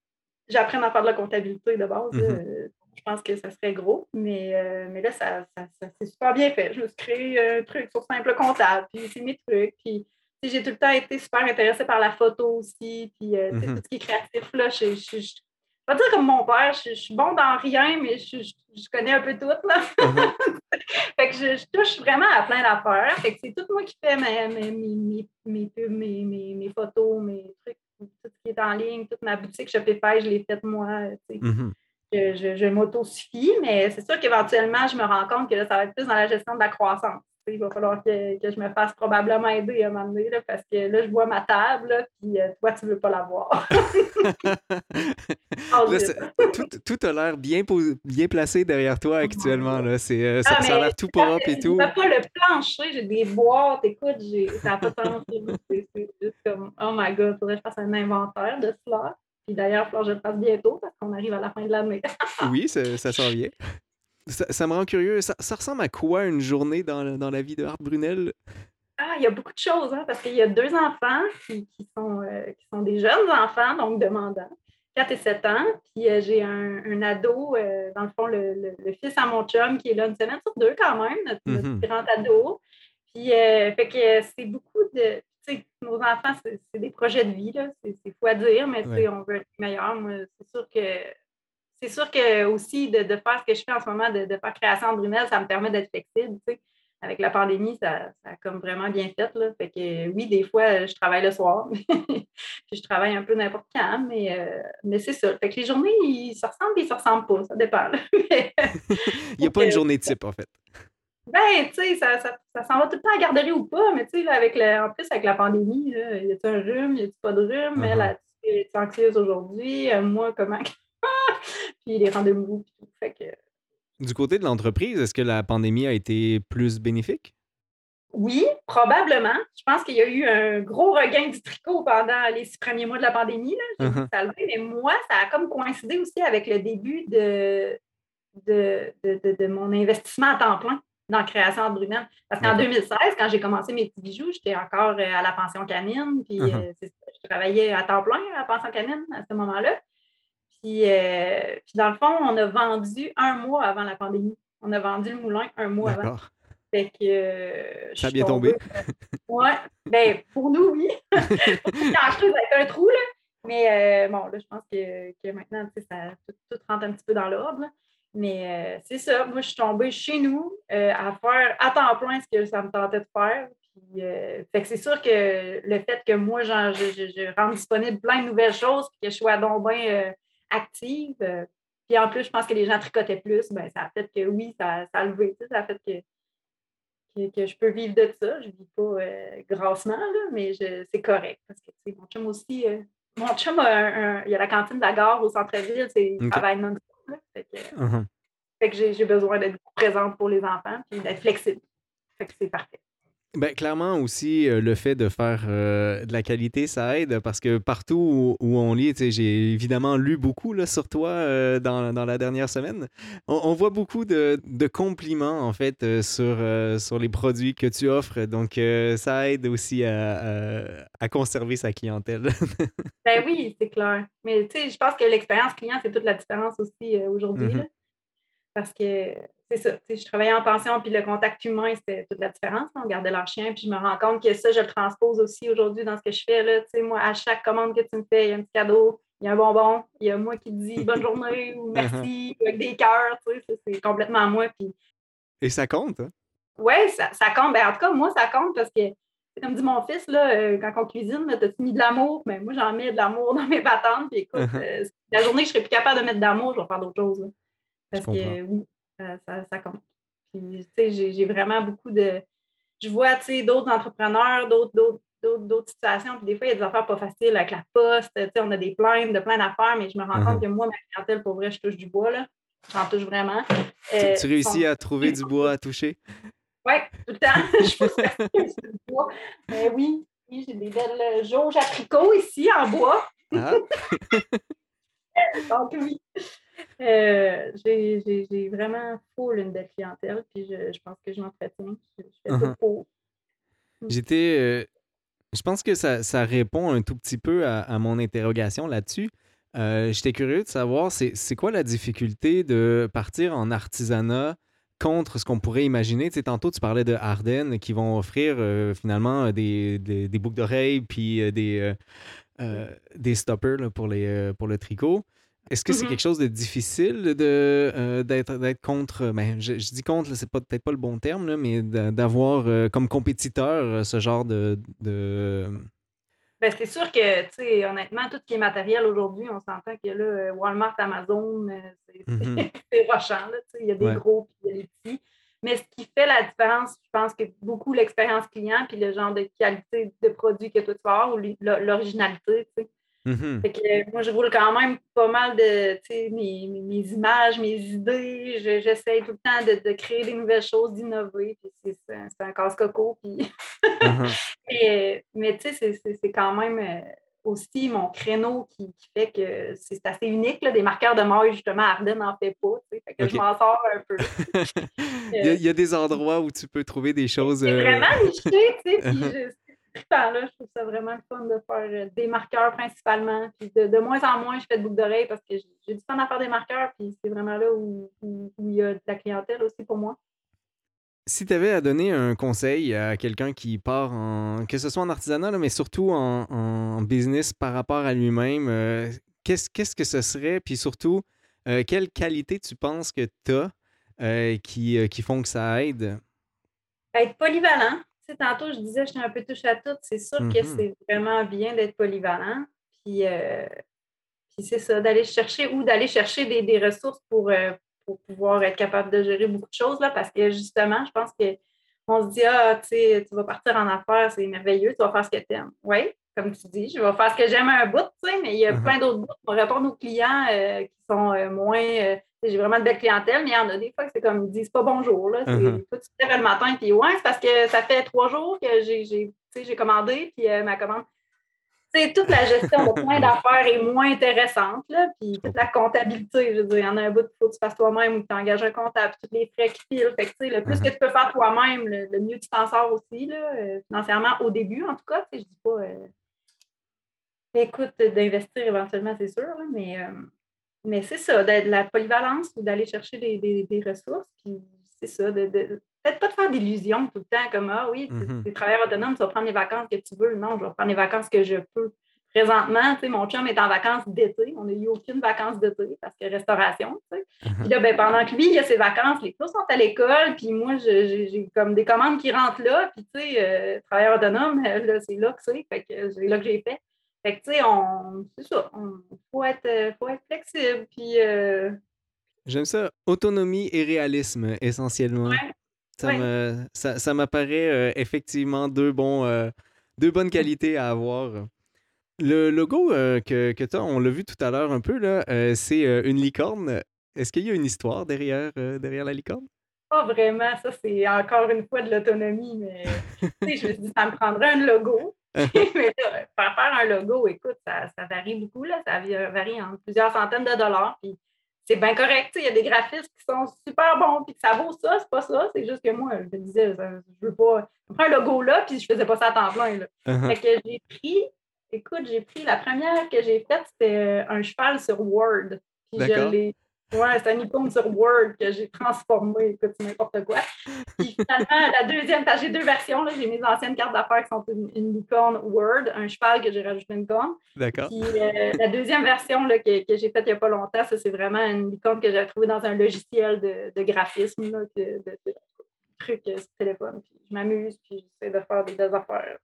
j'apprenne à faire de la comptabilité de base. Mm-hmm. je pense que ça serait gros, mais, mais là, ça, ça, s'est super bien fait. Je me suis créé un truc sur simple comptable, puis c'est mes trucs, puis j'ai tout le temps été super intéressée par la photo aussi, puis mm-hmm. tout ce qui est créatif, là, je, je, pas dire comme mon père, je, suis bon dans rien, mais je, connais un peu tout. Là. Uh-huh. fait que je, touche vraiment à plein d'affaires. Fait que c'est tout moi qui fais mes, mes, mes, mes, photos, mes trucs, tout ce qui est en ligne, toute ma boutique Shopify, je l'ai faite moi. Mm-hmm. Je, je, je m'auto-suffis, mais c'est sûr qu'éventuellement, je me rends compte que là, ça va être plus dans la gestion de la croissance il va falloir que, je me fasse probablement aider à m'amener parce que là, je vois ma table, puis euh, toi, tu ne veux pas la voir. Ah, tout, a l'air bien, bien placé derrière toi actuellement. Là. C'est, euh, ça, ah, a l'air tout propre et tout. Je pas le plancher, j'ai des boîtes, écoute, j'ai, ça n'a pas tellement c'est, c'est juste comme, oh my god, il faudrait que je fasse un inventaire de cela. Puis d'ailleurs, il je le fasse bientôt parce qu'on arrive à la fin de l'année. oui, ça, ça s'en vient. Ça, me rend curieux. Ça, ressemble à quoi une journée dans, la vie de Art Brunel? Ah, il y a beaucoup de choses, hein, parce qu'il y a deux enfants qui, sont, euh, qui sont des jeunes enfants, donc demandants, 4 et 7 ans. Puis euh, j'ai un, ado, euh, dans le fond, le, fils à mon chum, qui est là une semaine sur deux quand même, notre, mm-hmm. grand ado. Puis, fait que c'est beaucoup de. Nos enfants, c'est des projets de vie, c'est fou à dire, mais on veut être meilleur. c'est sûr que c'est sûr que aussi de, faire ce que je fais en ce moment, de, faire création de Brunel, ça me permet d'être flexible. Avec la pandémie, ça, a comme vraiment bien fait. Là. Fait que oui, des fois, je travaille le soir. je travaille un peu n'importe quand, mais, euh, mais c'est ça. Fait que les journées, ils se ressemblent et ils se ressemblent pas. Ça dépend. Il n'y a pas une journée type, en fait. Ben, tu sais, ça, ça, s'en va tout le temps à la garderie ou pas, mais tu sais, avec en plus, avec la pandémie, il y a un rhume, il y a pas de rhume, mais là, tu es anxieuse aujourd'hui, euh, moi, comment? puis les rendez-vous. Fait que... Du côté de l'entreprise, est-ce que la pandémie a été plus bénéfique? Oui, probablement. Je pense qu'il y a eu un gros regain du tricot pendant les six premiers mois de la pandémie. Là. Uh-huh. Mais moi, ça a comme coïncidé aussi avec le début de, de, de, mon investissement à temps plein dans la création de Brunel. Parce qu'en 2016, quand j'ai commencé mes petits bijoux, j'étais encore euh, à la pension canine. Puis uh-huh. euh, je travaillais à temps plein à la pension canine à ce moment-là. Euh, puis, dans le fond, on a vendu un mois avant la pandémie. On a vendu le moulin un mois avant. Fait que. Euh, ça a bien tombé. ouais. Ben, pour nous, oui. pour nous, ça être un trou, là. Mais euh, bon, là, je pense que, que maintenant, ça, tout, rentre un petit peu dans l'ordre. Mais c'est ça. Moi, je suis tombée chez nous à faire à temps plein ce que ça me tentait de faire. Puis, fait que c'est sûr que le fait que moi, genre, je, je, je, rende disponible plein de nouvelles choses, puis que je sois donc bien active. Euh, puis en plus, je pense que les gens tricotaient plus. Ben, ça a fait que oui, ça, ça a levé. Ça a fait que, que, je peux vivre de ça. Je ne vis pas euh, grassement, là, mais c'est correct. Parce que mon chum aussi. Euh, mon chum a un, Il y a la cantine de la gare au centre-ville, c'est okay. travail non-stop. Fait que, uh-huh. que j'ai besoin d'être présente pour les enfants et d'être flexible. Fait que c'est parfait. Ben, clairement aussi, euh, le fait de faire euh, de la qualité, ça aide parce que partout où, on lit, j'ai évidemment lu beaucoup là, sur toi euh, dans, dans, la dernière semaine. On, voit beaucoup de, de, compliments en fait sur, sur les produits que tu offres. Donc, ça aide aussi à, à, conserver sa clientèle. ben oui, c'est clair. Mais tu sais, je pense que l'expérience client, c'est toute la différence aussi aujourd'hui. Mm-hmm. Parce que c'est ça. Je travaillais en pension, puis le contact humain, c'était toute la différence. On gardait leur chien, puis je me rends compte que ça, je le transpose aussi aujourd'hui dans ce que je fais. Là. Moi, à chaque commande que tu me fais, il y a un petit cadeau, il y a un bonbon, il y a moi qui dis bonne journée ou merci, avec des cœurs. C'est complètement moi. Puis... Et ça compte, hein? Oui, ça, ça, compte. Ben, en tout cas, moi, ça compte parce que, comme dit mon fils, là, euh, quand on cuisine, t'as-tu mis de l'amour? Mais ben, moi, j'en mets de l'amour dans mes patentes. Puis écoute, euh, la journée que je serais plus capable de mettre d'amour, je vais faire d'autres choses. Parce que oui, ça, ça, compte. Puis, tu sais, j'ai vraiment beaucoup de. Je vois, tu sais, d'autres entrepreneurs, d'autres situations. Puis des fois, il y a des affaires pas faciles avec la poste. Tu sais, on a des plaintes de plein d'affaires, mais je me rends compte uh-huh. que moi, ma clientèle, pour vrai, je touche du bois, là. J'en touche vraiment. tu, euh, réussis à trouver du bois à toucher? Oui, tout le temps. je pousse du bois. Mais oui, oui j'ai des belles jauges à tricot ici en bois. Ah. Donc oui. Euh, j'ai vraiment full une belle clientèle, puis je, je pense que je m'entretiens. Je, je fais tout Uh-huh. pour. J'étais. euh, je pense que ça, ça répond un tout petit peu à, à mon interrogation là-dessus. Euh, J'étais curieux de savoir, c'est quoi la difficulté de partir en artisanat contre ce qu'on pourrait imaginer? Tu sais, tantôt, tu parlais de Ardennes qui vont offrir euh, finalement des, des, des boucles d'oreilles puis euh, des, euh, des stoppers là, pour, les, pour le tricot. Est-ce que c'est Mhm. quelque chose de difficile de euh, d'être contre, ben, je, je dis contre, c'est pas peut-être pas le bon terme, là, mais d'a- d'avoir euh, comme compétiteur euh, ce genre de, de... Ben, c'est sûr que, tu sais, honnêtement, tout ce qui est matériel aujourd'hui, on s'entend que là, euh, Walmart, Amazon, euh, c'est c'est rochant. là, tu sais, Il y a des Ouais. gros puis il y a des petits. Mais ce qui fait la différence, je pense que beaucoup l'expérience client puis le genre de qualité de produit que toi tu vas avoir ou l'originalité. tu sais. Mhm. Fait que, euh, moi, je roule quand même pas mal de mes, images, mes idées. Je- J'essaye tout le temps de, de créer des nouvelles choses, d'innover. Puis c'est un, casse-coco. Puis... Mhm. mais mais tu sais, c'est- quand même euh, aussi mon créneau qui, qui fait que c'est assez unique. Là. Des marqueurs de maille, justement, Ardennes n'en fait pas. Fait que je m'en sors un peu. il, y a, il y a des endroits où tu peux trouver des choses. C'est euh, vraiment niché. Puis trippant, là. Je trouve ça vraiment le fun de faire euh, des marqueurs principalement. Puis de, de moins en moins, je fais de boucles d'oreilles parce que j'ai du fun à faire des marqueurs. Puis c'est vraiment là où, où, où il y a de la clientèle aussi pour moi. Si tu avais à donner un conseil à quelqu'un qui part en, que ce soit en artisanat, là, mais surtout en, en business par rapport à lui-même, euh, qu'est-ce, qu'est-ce que ce serait? Puis surtout, euh, quelles qualités tu penses que tu as qui, euh, qui font que ça aide? Être polyvalent. Sais, tantôt, je disais, j'étais un peu touche à tout. C'est sûr que Mhm. c'est vraiment bien d'être polyvalent. Puis, euh, puis c'est ça, d'aller chercher ou d'aller chercher des, des ressources pour, euh, pour pouvoir être capable de gérer beaucoup de choses. Là, parce que justement, je pense que on se dit, ah, tu vas partir en affaires, c'est merveilleux, tu vas faire ce que tu aimes. Oui, comme tu dis, je vais faire ce que j'aime un bout, tu sais, mais il y a Mhm. plein d'autres bouts pour répondre aux clients euh, qui sont euh, moins. euh, j'ai vraiment de belle clientèle, mais il y en a des fois que c'est comme ils disent pas bonjour. Là. C'est- Mhm. Toi, tu te lèves le matin, puis ouais, c'est parce que ça fait trois jours que j'ai, commandé, puis ma commande. C'est toute la gestion de plein d'affaires est moins intéressante, là, puis toute la comptabilité, je veux dire, il y en a un bout qu'il faut que tu fasses toi-même ou que tu engages un comptable, tous les frais qui filent. Fait que, le plus que tu peux faire toi-même, le, le mieux tu t'en sors aussi, là, euh, financièrement, au début, en tout cas. Je dis pas. euh, écoute, d'investir éventuellement, c'est sûr, mais, euh, mais c'est ça, d'être de la polyvalence ou d'aller chercher des, des- des ressources. Puis c'est ça, de, de- peut-être pas de faire d'illusions tout le temps, comme Ah oui, tu Mhm. es travailleur autonome, tu vas prendre les vacances que tu veux. Non, je vais prendre les vacances que je peux. Présentement, tu sais, mon chum est en vacances d'été. On n'a eu aucune vacances d'été parce que restauration. tu sais. Puis là, ben, pendant que lui, il a ses vacances, les cours sont à l'école, puis moi, j'ai j'ai comme des commandes qui rentrent là, puis tu sais, euh, travailleur autonome, là, c'est là que c'est, fait que c'est là que j'ai fait. Fait que tu sais, on, c'est ça, il faut être, euh, faut être flexible, puis euh, J'aime ça. Autonomie et réalisme, essentiellement. ouais, Ça ouais. me, ça, ça m'apparaît euh, effectivement deux, bons, euh, deux bonnes qualités à avoir. Le logo que, que tu as, on l'a vu tout à l'heure un peu, là, c'est une licorne. Est-ce qu'il y a une histoire derrière, derrière la licorne? Pas vraiment, ça c'est encore une fois de l'autonomie, mais tu sais, je me suis dit, ça me prendrait un logo. mais là, faire faire un logo, écoute, ça, ça varie beaucoup, là, ça varie en plusieurs centaines de dollars. Puis c'est bien correct, il y a des graphistes qui sont super bons, puis que ça vaut ça, c'est pas ça, c'est juste que moi, je me disais, je veux pas. Je prends un logo là, puis je faisais pas ça à temps plein. Là. Uh-huh. Fait que j'ai pris, écoute, j'ai pris la première que j'ai faite, c'était euh, un cheval sur Word. Puis je l'ai. Ouais, c'est un icône sur Word que j'ai transformé, écoute, c'est n'importe quoi. Puis finalement, la deuxième, j'ai deux versions, là, j'ai mes anciennes cartes d'affaires qui sont une, une licorne Word, un cheval que j'ai rajouté une corne. D'accord. Puis euh, la deuxième version là, que, que j'ai faite il n'y a pas longtemps, ça, c'est vraiment une licorne que j'ai trouvée dans un logiciel de, de graphisme, là, de, de, trucs sur téléphone. Puis je m'amuse, puis j'essaie de faire des belles affaires.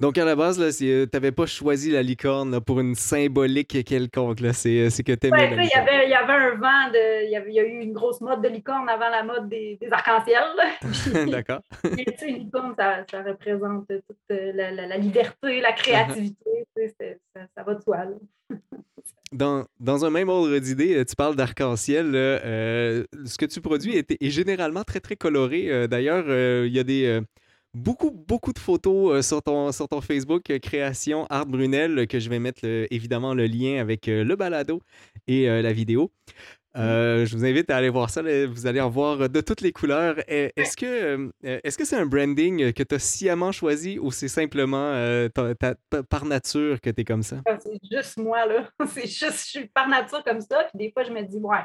Donc, à la base, là, si, euh, t'avais pas choisi la licorne là, pour une symbolique quelconque. là. C'est, euh, c'est que Ouais, tu il y avait, il y avait un vent de. Il y, avait, il y a eu une grosse mode de licorne avant la mode des, des arcs-en-ciel. D'accord. mais, tu sais, une licorne, ça, ça représente toute euh, la, la- la liberté, la créativité. tu ça, ça va de soi. là. Dans, dans un même ordre d'idée, tu parles d'arc-en-ciel. euh, ce que tu produis est, est généralement très, très coloré. D'ailleurs, euh, il y a des, euh, beaucoup, beaucoup de photos euh, sur, ton, sur ton Facebook, euh, Création Art Brunel, que je vais mettre évidemment le lien avec euh, le balado et la vidéo. Euh, je vous invite à aller voir ça. Vous allez en voir de toutes les couleurs. Est-ce que est-ce que c'est un branding que tu as sciemment choisi ou c'est simplement euh, par nature que tu es comme ça? Ah, c'est juste moi, là. C'est juste, je suis par nature comme ça. Puis des fois, je me dis, ouais,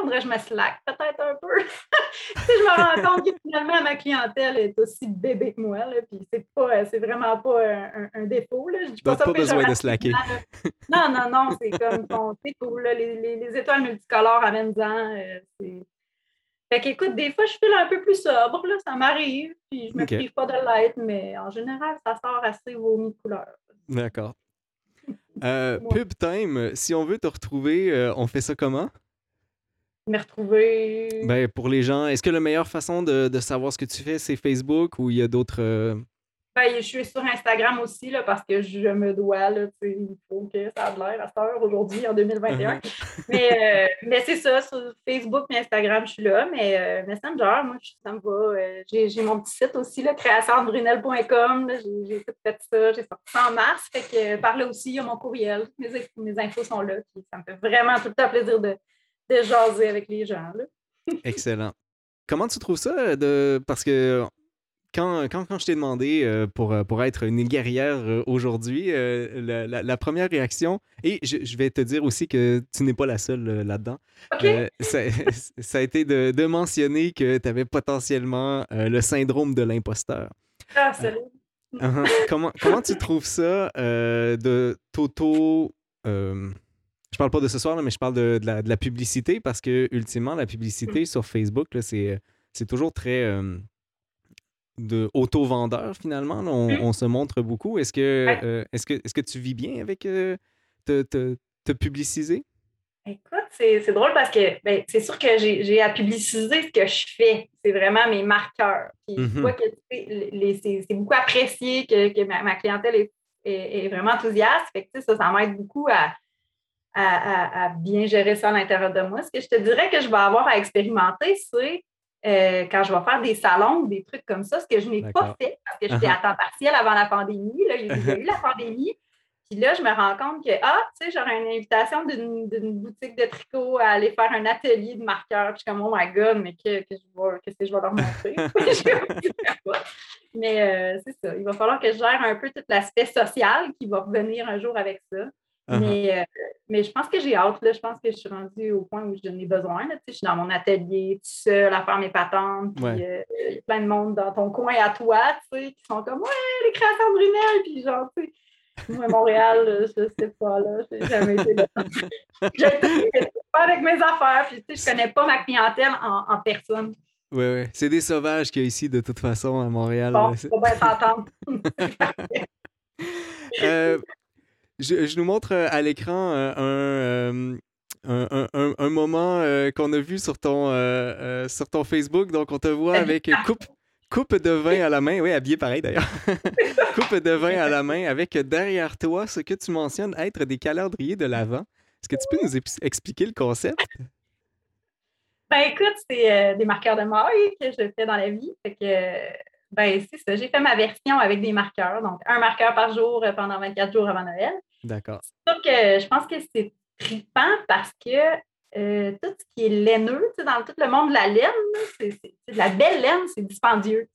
faudrait que je me slack peut-être un peu. si je me rends compte que finalement ma clientèle est aussi bébé que moi, là, puis c'est pas, c'est vraiment pas un, défaut. Là. Je dis pas, pas besoin de slacker. non, non, non, c'est comme c'est cool. Là, les, les, étoiles multicolores à même temps. Euh, fait qu'écoute, des fois, je file un peu plus sobre, là, ça m'arrive, puis je me prive pas de l'être, mais en général, ça sort assez vomi de couleur. D'accord. Euh, pub time, si on veut te retrouver, euh, on fait ça comment? Me retrouver. Ben, pour les gens, est-ce que la meilleure façon de, de, savoir ce que tu fais, c'est Facebook ou il y a d'autres. Euh, ben, je suis sur Instagram aussi là, parce que je me dois, là, il faut que ça ait l'air à cette heure aujourd'hui, en 2021. mais euh, mais c'est ça, sur Facebook et Instagram, je suis là. Mais euh, Messenger, moi, ça me va. j'ai mon petit site aussi, là, créationbrunel.com. J'ai tout fait ça. J'ai sorti ça en mars. Fait que par là aussi, il y a mon courriel. Mes, mes infos sont là. ça me fait vraiment tout le temps plaisir de de jaser avec les gens. Excellent. Comment tu trouves ça? De... Parce que quand, quand, quand je t'ai demandé euh, pour, euh, pour être une guerrière euh, aujourd'hui, la, première réaction, et je, vais te dire aussi que tu n'es pas la seule là-dedans, ça, a été de, de mentionner que tu avais potentiellement le syndrome de l'imposteur. Ah, salut! Comment, comment tu trouves ça de Toto je parle pas de ce soir, mais je parle de, la, publicité parce que, ultimement, la publicité mm. sur Facebook, c'est, c'est toujours très euh, de auto-vendeur, finalement. Mm. On, se montre beaucoup. Est-ce que, euh, est-ce que, est-ce que tu vis bien avec euh, te, te, publiciser? Écoute, c'est, drôle parce que ben, c'est sûr que j'ai, à publiciser ce que je fais. C'est vraiment mes marqueurs. Puis que c'est, beaucoup apprécié, que, ma, clientèle est, vraiment enthousiaste. Fait que, ça, ça m'aide beaucoup à, à, bien gérer ça à l'intérieur de moi. Ce que je te dirais que je vais avoir à expérimenter, c'est euh, quand je vais faire des salons ou des trucs comme ça, ce que je n'ai pas fait parce que j'étais uh-huh. à temps partiel avant la pandémie. Là, a eu la pandémie. Puis là, je me rends compte que, ah, tu sais, j'aurais une invitation d'une boutique de tricot à aller faire un atelier de marqueurs. Puis je suis comme, oh my God, mais que, que, je vais, que, que je vais leur montrer? mais euh, c'est ça. Il va falloir que je gère un peu tout l'aspect social qui va revenir un jour avec ça. Uh-huh. mais, euh, mais je pense que j'ai hâte. Là. Je pense que je suis rendue au point où j'en ai besoin. Là. Je suis dans mon atelier, tout seul, à faire mes patentes. Puis euh, il y a plein de monde dans ton coin à toi qui sont comme Ouais, les créations de Brunel. Puis genre, tu sais, moi, Montréal, je sais pas, là. J'ai jamais été là. J'ai pas avec mes affaires. Puis, tu sais, je connais pas ma clientèle en, en personne. Oui, oui. C'est des sauvages qu'il y a ici, de toute façon, à Montréal. Bon, faut bien s'entendre. euh, je, nous montre euh, à l'écran euh, un, un, moment euh, qu'on a vu sur ton, sur ton Facebook. Donc, on te voit avec coupe, coupe de vin à la main. Oui, habillé pareil d'ailleurs. coupe de vin à la main avec derrière toi ce que tu mentionnes être des calendriers de l'Avent. Est-ce que tu peux nous expliquer le concept? Ben écoute, c'est des marqueurs de maille que je fais dans la vie. Fait que ben, c'est ça. J'ai fait ma version avec des marqueurs. Donc, un marqueur par jour euh, pendant 24 jours avant Noël. D'accord. Sauf que je pense que c'est trippant parce que euh, tout ce qui est laineux, dans tout le monde de la laine, c'est, de la belle laine, c'est dispendieux.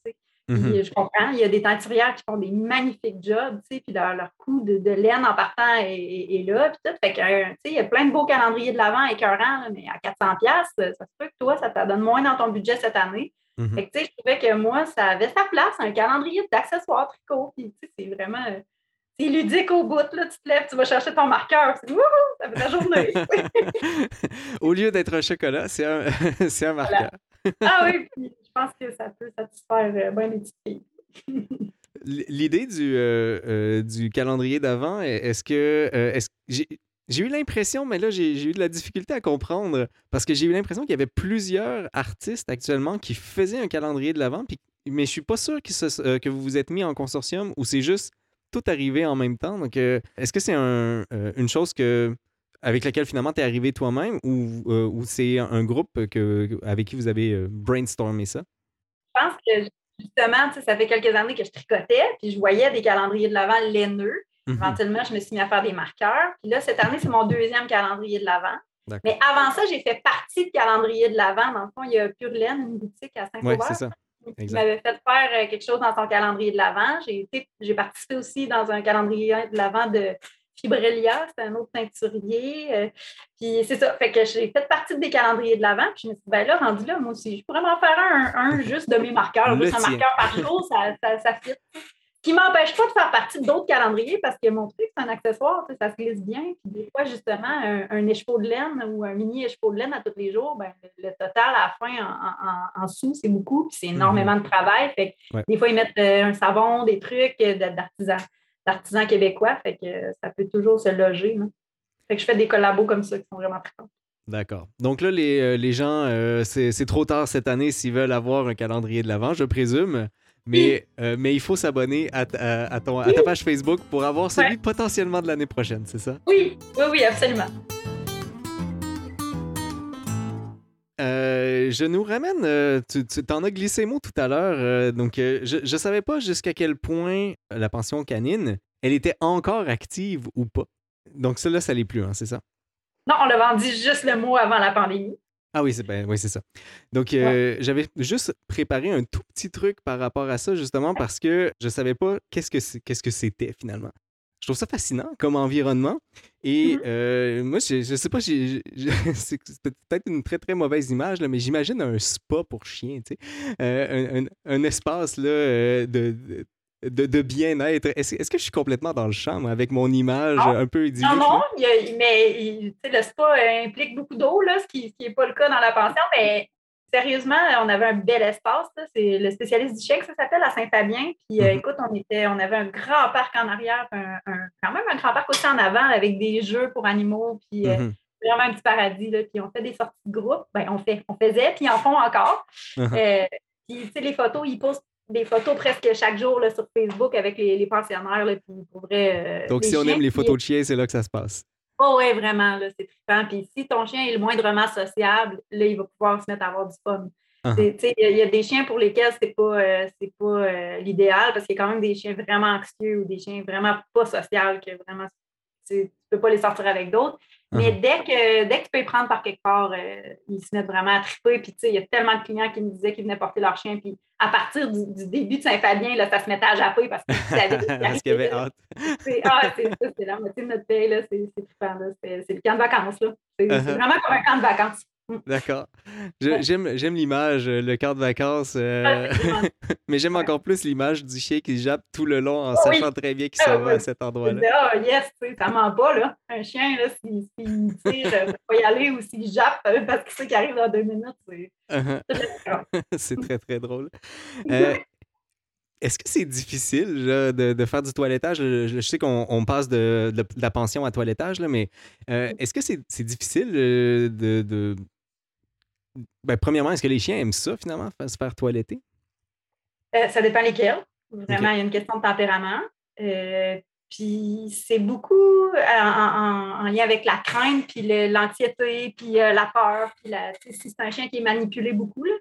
Mm-hmm. Je comprends, il y a des teinturières qui font des magnifiques jobs, puis leur, leur coût de, laine en partant est, là. Puis tout. Fait que, il y a plein de beaux calendriers de l'avant écœurants, mais à 400$, ça se peut que toi, ça te donne moins dans ton budget cette année. Mhm. je trouvais que moi, ça avait sa place, un calendrier d'accessoires tricot. Puis, c'est vraiment. Euh, c'est ludique au bout, là, tu te lèves, tu vas chercher ton marqueur, c'est wouhou, ça fait ta journée. au lieu d'être un chocolat, c'est un, un marqueur. ah oui, puis je pense que ça peut satisfaire euh, bien les petites filles. L'idée du, euh, du calendrier d'avant, est-ce que, est-ce, j'ai eu l'impression, mais là, j'ai eu de la difficulté à comprendre parce que j'ai eu l'impression qu'il y avait plusieurs artistes actuellement qui faisaient un calendrier de l'avant, mais je suis pas sûr que, euh, que vous vous êtes mis en consortium ou c'est juste tout arrivé en même temps. Donc, euh, est-ce que c'est un, euh, une chose que, avec laquelle finalement tu es arrivé toi-même ou, c'est un groupe avec qui vous avez brainstormé ça? Je pense que justement, ça fait quelques années que je tricotais, puis je voyais des calendriers de l'avant laineux. Mhm. Éventuellement, je me suis mis à faire des marqueurs. Puis là, cette année, c'est mon deuxième calendrier de l'Avent. Mais avant ça, j'ai fait partie du calendrier de l'Avent. Dans le fond, il y a Purlaine, une boutique à Saint-Aubert. Oui, c'est ça. Qui m'avait fait faire euh, quelque chose dans son calendrier de l'Avent. J'ai participé aussi dans un calendrier de l'Avent de Fibrelia, c'est un autre teinturier. Euh, puis c'est ça. Fait que j'ai fait partie des calendriers de l'Avent. Puis je me suis dit, ben là, rendu là, moi aussi, je pourrais m'en faire un, un juste de mes marqueurs. Juste un marqueur par jour, ça, ça, ça fit. Qui ne m'empêche pas de faire partie d'autres calendriers parce que mon truc, c'est un accessoire, ça se glisse bien. Puis des fois, justement, un, un écheveau de laine ou un mini écheveau de laine à tous les jours, ben, le, total à la fin en, en, sous, c'est beaucoup, puis c'est mhm. énormément de travail. Fait Des fois, ils mettent euh, un savon, des trucs euh, d'artisans d'artisans québécois, fait que ça peut toujours se loger. Fait que je fais des collabos comme ça qui sont vraiment très contents. D'accord. Donc là, les, euh, les gens, c'est trop tard cette année s'ils veulent avoir un calendrier de l'avant, je présume. Mais, euh, mais il faut s'abonner à, à, ta page Facebook pour avoir celui potentiellement de l'année prochaine, c'est ça? Oui, oui, oui, absolument. Euh, je nous ramène, euh, tu, t'en as glissé mot tout à l'heure, donc je ne savais pas jusqu'à quel point la pension canine, elle était encore active ou pas. Donc ça là, ça l'est plus, hein, c'est ça? Non, on l'a vendu juste le mot avant la pandémie. Ah oui, c'est ben, oui, ça. Donc, euh, j'avais juste préparé un tout petit truc par rapport à ça, justement, parce que je savais pas qu'est-ce que qu'est-ce que c'était finalement. Je trouve ça fascinant comme environnement. Et mm-hmm. euh, moi, je, je sais pas, c'est peut-être une très, très mauvaise image, là, mais j'imagine un spa pour chiens, tu sais. Euh, un, un, espace là, de, de, bien-être. Est-ce, que je suis complètement dans le champ avec mon image un peu idyllique? Non, non, mais le spa implique beaucoup d'eau, ce qui n'est pas le cas dans la pension, mais sérieusement, on avait un bel espace. C'est le spécialiste du chèque, ça s'appelle à Saint-Fabien. Puis euh, mhm. écoute, on, était, on avait un grand parc en arrière, un, quand même un grand parc aussi en avant avec des jeux pour animaux. Puis euh, mhm. vraiment un petit paradis. Là. Puis on fait des sorties de groupe. Ben, on, fait, on faisait, puis ils en font encore. Euh, puis, tu sais, les photos, ils postent des photos presque chaque jour là, sur Facebook avec les, pensionnaires. Là, puis pour vrai, euh, Donc, si on aime les photos de chiens, c'est là que ça se passe. Oh, oui, vraiment, c'est trippant. Puis si ton chien est le moindrement sociable, là, il va pouvoir se mettre à avoir du fun. Ah. Il y, a des chiens pour lesquels c'est pas, euh, pas euh, l'idéal parce qu'il y a quand même des chiens vraiment anxieux ou des chiens vraiment pas sociaux que vraiment tu ne peux pas les sortir avec d'autres. Mais uh-huh. dès que, dès que tu peux les prendre par quelque part, euh, ils se mettent vraiment à triper. Puis, tu sais, il y a tellement de clients qui me disaient qu'ils venaient porter leur chien. Puis, à partir du, début de Saint-Fabien, là, ça se mettait à japper parce qu'ils savaient Parce qu'il y avait hâte. ah, c'est ça, c'est la moitié de notre paye, là. C'est trippant, C'est le camp de vacances, là. C'est uh-huh. vraiment comme un camp de vacances. D'accord. J'aime l'image, euh, le quart de vacances, euh, mais j'aime encore plus l'image du chien qui jappe tout le long en sachant très bien qu'il s'en va à cet endroit-là. Ah, yes, ça ment pas, là. Un chien, là, s'il tire, il va y aller ou s'il jappe euh, parce qu'il sait qu'il arrive dans deux minutes, c'est. c'est très, très drôle. Est-ce que c'est difficile de, faire du toilettage? Je, sais qu'on passe de, la pension à toilettage, là, mais est-ce que c'est difficile de, ben, premièrement, est-ce que les chiens aiment ça, finalement, se faire toiletter? Euh, ça dépend lesquels. Vraiment, il y a une question de tempérament. Euh, puis c'est beaucoup en, lien avec la crainte, puis l'anxiété, puis euh, la peur. Puis si c'est un chien qui est manipulé beaucoup, là,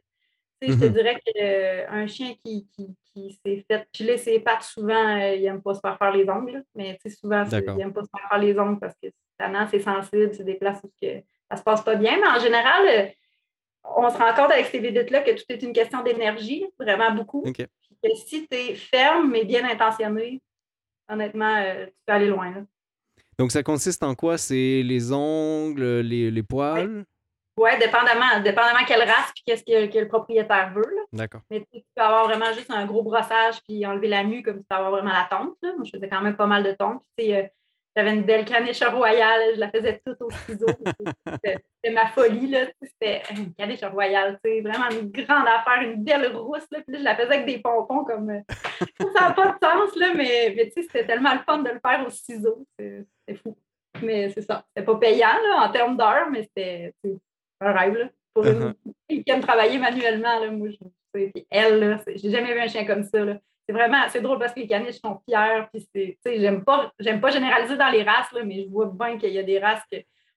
je te mhm. dirais qu'un chien qui, qui, s'est fait piler ses pattes, souvent, il n'aime pas se faire faire les ongles. Mais souvent, il n'aime pas se faire faire les ongles parce que c'est sensible, c'est des places où que ça ne se passe pas bien. Mais en général, on se rend compte avec ces visites-là que tout est une question d'énergie, vraiment beaucoup. si tu es ferme mais bien intentionné, honnêtement, euh, tu peux aller loin. Donc, ça consiste en quoi? C'est les ongles, les, poils? Oui, dépendamment, dépendamment quelle race et qu'est-ce que, le propriétaire veut. D'accord. Mais tu peux avoir vraiment juste un gros brossage puis enlever la mue comme tu peux avoir vraiment la tombe. Moi, je faisais quand même pas mal de tonte. Euh, j'avais une belle caniche royale, je la faisais toute au ciseau. C'était ma folie, là. C'était une caniche royale, sais, vraiment une grande affaire, une belle rousse, là. Puis je la faisais avec des pompons comme. Euh, ça n'a pas de sens, là, mais, mais tu sais, c'était tellement le fun de le faire au ciseau. C'était fou. Mais c'est ça. C'était pas payant, là, en termes d'heures, mais c'était un rêve, là. Pour une uh-huh. qui aime travailler manuellement, là. Moi, je, puis elle, là, j'ai jamais vu un chien comme ça, là c'est vraiment, c'est drôle parce que les caniches sont fiers. Puis c'est, j'aime pas, j'aime pas généraliser dans les races, là, mais je vois bien qu'il y a des races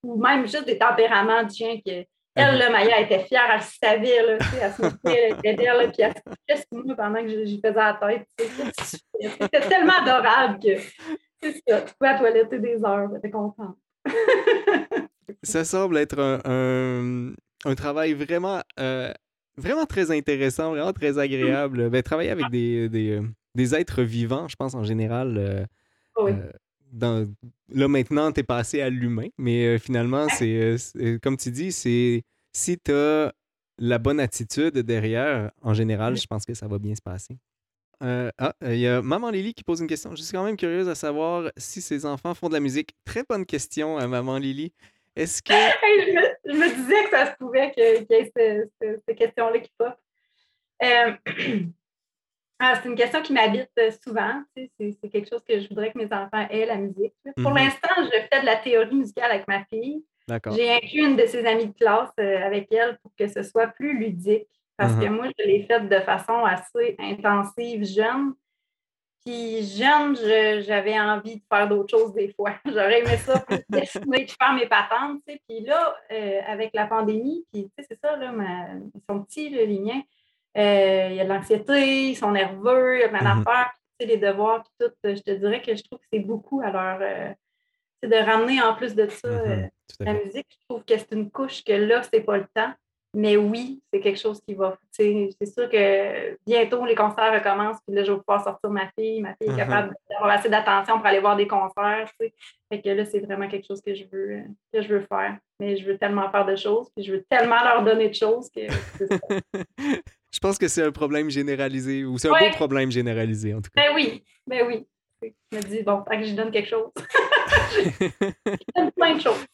ou même juste des tempéraments de chiens que elle, là, Maya, était fière, elle savait, là, elle se mettait, elle belle, puis elle se moi pendant que j'y faisais la tête. C'était tellement adorable que tu pouvais toiletter des heures, j'étais contente. Ça semble être un, un, travail vraiment, euh, vraiment très intéressant, vraiment très agréable. Ben, travailler avec des, des, des, êtres vivants, je pense en général. oui. dans, là, maintenant, tu es passé à l'humain, mais finalement, c'est comme tu dis, c'est si tu as la bonne attitude derrière, en général, je pense que ça va bien se passer. Euh, ah, il y a Maman Lily qui pose une question. Je suis quand même curieuse à savoir si ses enfants font de la musique. Très bonne question, euh, Maman Lily. Est-ce que. je, me, disais que ça se pouvait qu'il y ait cette, question-là qui pop. Euh, ah, c'est une question qui m'habite souvent. c'est, quelque chose que je voudrais que mes enfants aient, la musique. Pour mhm. l'instant, je fais de la théorie musicale avec ma fille. J'ai inclus une de ses amies de classe avec elle pour que ce soit plus ludique. Parce que uh-huh. moi, je l'ai faite de façon assez intensive, jeune. Puis jeune, j'avais envie de faire d'autres choses des fois. J'aurais aimé ça plus dessiner, de faire mes patentes. Tu sais. Puis là, euh, avec la pandémie, puis tu sais, c'est ça, là, ils sont petits, les liens. Euh, il y a de l'anxiété, ils sont nerveux, il y a plein d'affaires, tu sais, les devoirs, puis tout. Je te dirais que je trouve que c'est beaucoup à leur. Euh, de ramener en plus de ça uh-huh. la musique. Je trouve que c'est une couche que là, c'est pas le temps. Mais oui, c'est quelque chose qui va. C'est sûr que bientôt les concerts recommencent, puis là, je vais pouvoir sortir ma fille. Ma fille est uh-huh. capable d'avoir assez d'attention pour aller voir des concerts. Fait que là, c'est vraiment quelque chose que je veux que je veux faire. Mais je veux tellement faire de choses, puis je veux tellement leur donner de choses que Je pense que c'est un problème généralisé, ou c'est un beau problème généralisé, en tout cas. Ben oui, ben oui. Je me dis, bon, que je donne quelque chose. donne plein de choses.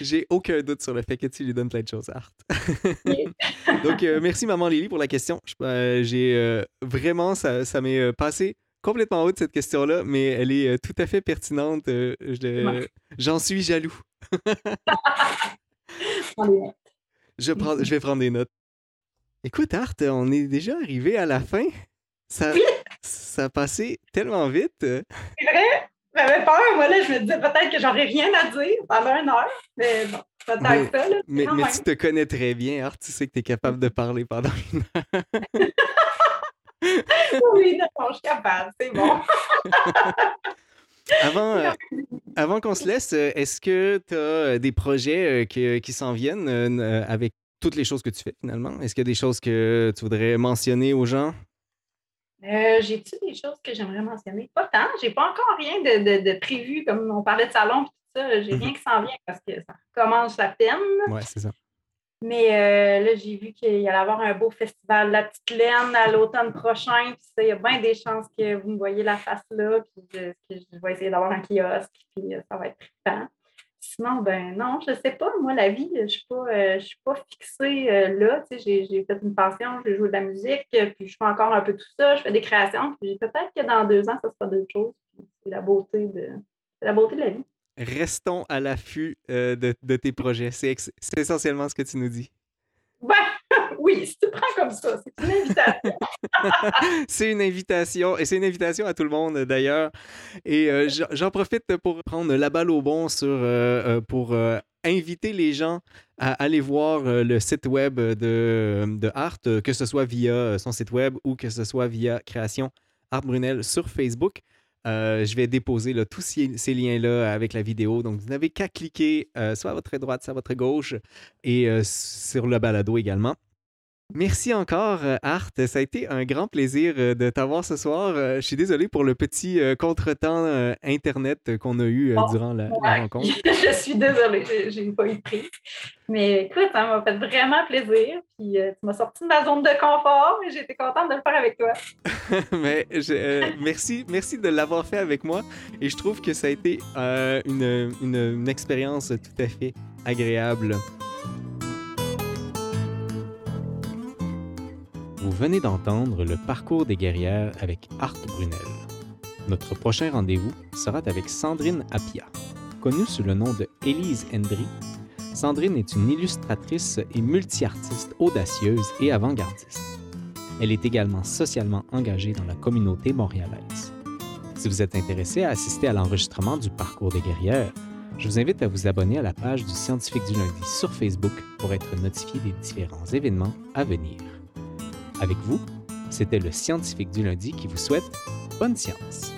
J'ai aucun doute sur le fait que tu lui donnes plein de choses, Art. Donc, euh, merci, Maman Lily, pour la question. Euh, j'ai euh, vraiment, ça, ça m'est passé complètement haut de cette question-là, mais elle est tout à fait pertinente. J'en suis jaloux. je, prends, je vais prendre des notes. Écoute, Art, on est déjà arrivé à la fin. Ça, ça a passé tellement vite. C'est vrai? J'avais peur, moi, là, je me disais peut-être que j'aurais rien à dire pendant une heure, mais bon, peut-être ça. Là, mais, mais tu te connais très bien, Art, tu sais que tu es capable de parler pendant une heure. oui, non, je suis capable, c'est bon. avant, euh, avant qu'on se laisse, est-ce que tu as des projets euh, qui, qui s'en viennent euh, avec toutes les choses que tu fais finalement? Est-ce qu'il y a des choses que tu voudrais mentionner aux gens? Euh, J'ai-tu des choses que j'aimerais mentionner? Pas tant. J'ai pas encore rien de, de, prévu, comme on parlait de salon et tout ça. J'ai rien mhm. qui s'en vient parce que ça commence à peine. Oui, c'est ça. Mais euh, là, j'ai vu qu'il y allait avoir un beau festival La Petite Laine à l'automne prochain. Puis il y a bien des chances que vous me voyez la face là. Puis que je vais essayer d'avoir un kiosque. Puis euh, ça va être trippant. Sinon, ben non, je sais pas. Moi, la vie, je ne suis, pas, euh, suis pas fixée euh, là. J'ai, fait une passion, j'ai joué de la musique, puis je fais encore un peu tout ça. Je fais des créations, puis peut-être que dans deux ans, ça sera d'autres choses. C'est la beauté de, la beauté de la vie. Restons à l'affût euh, de, de, tes projets. C'est essentiellement ce que tu nous dis. Ben, oui, si tu prends comme ça, c'est une invitation. c'est une invitation, et c'est une invitation à tout le monde d'ailleurs. Et euh, j'en profite pour prendre la balle au bon sur, euh, euh, pour inviter les gens à aller voir le site web de, de Art, que ce soit via son site web ou que ce soit via Création Art Brunel sur Facebook. Je vais déposer tous ces, liens-là avec la vidéo. Donc, vous n'avez qu'à cliquer soit à votre droite, soit à votre gauche et sur le balado également. Merci encore, euh, Art. Ça a été un grand plaisir euh, de t'avoir ce soir. Euh, je suis désolé pour le petit contretemps Internet qu'on a eu durant la, rencontre. je suis désolée, j'ai pas eu de prise. Mais écoute, ça m'a fait vraiment plaisir. Puis tu m'as sorti de ma zone de confort et j'étais contente de le faire avec toi. Mais merci, merci de l'avoir fait avec moi. Et je trouve que ça a été une, une expérience tout à fait agréable. Vous venez d'entendre le parcours des guerrières avec Art Brunel. Notre prochain rendez-vous sera avec Sandrine Appia. Connue sous le nom de Élise Hendry, Sandrine est une illustratrice et multi-artiste audacieuse et avant-gardiste. Elle est également socialement engagée dans la communauté montréalaise. Si vous êtes intéressé à assister à l'enregistrement du parcours des guerrières, je vous invite à vous abonner à la page du Scientifique du lundi sur Facebook pour être notifié des différents événements à venir. Avec vous, c'était le scientifique du lundi qui vous souhaite bonne science.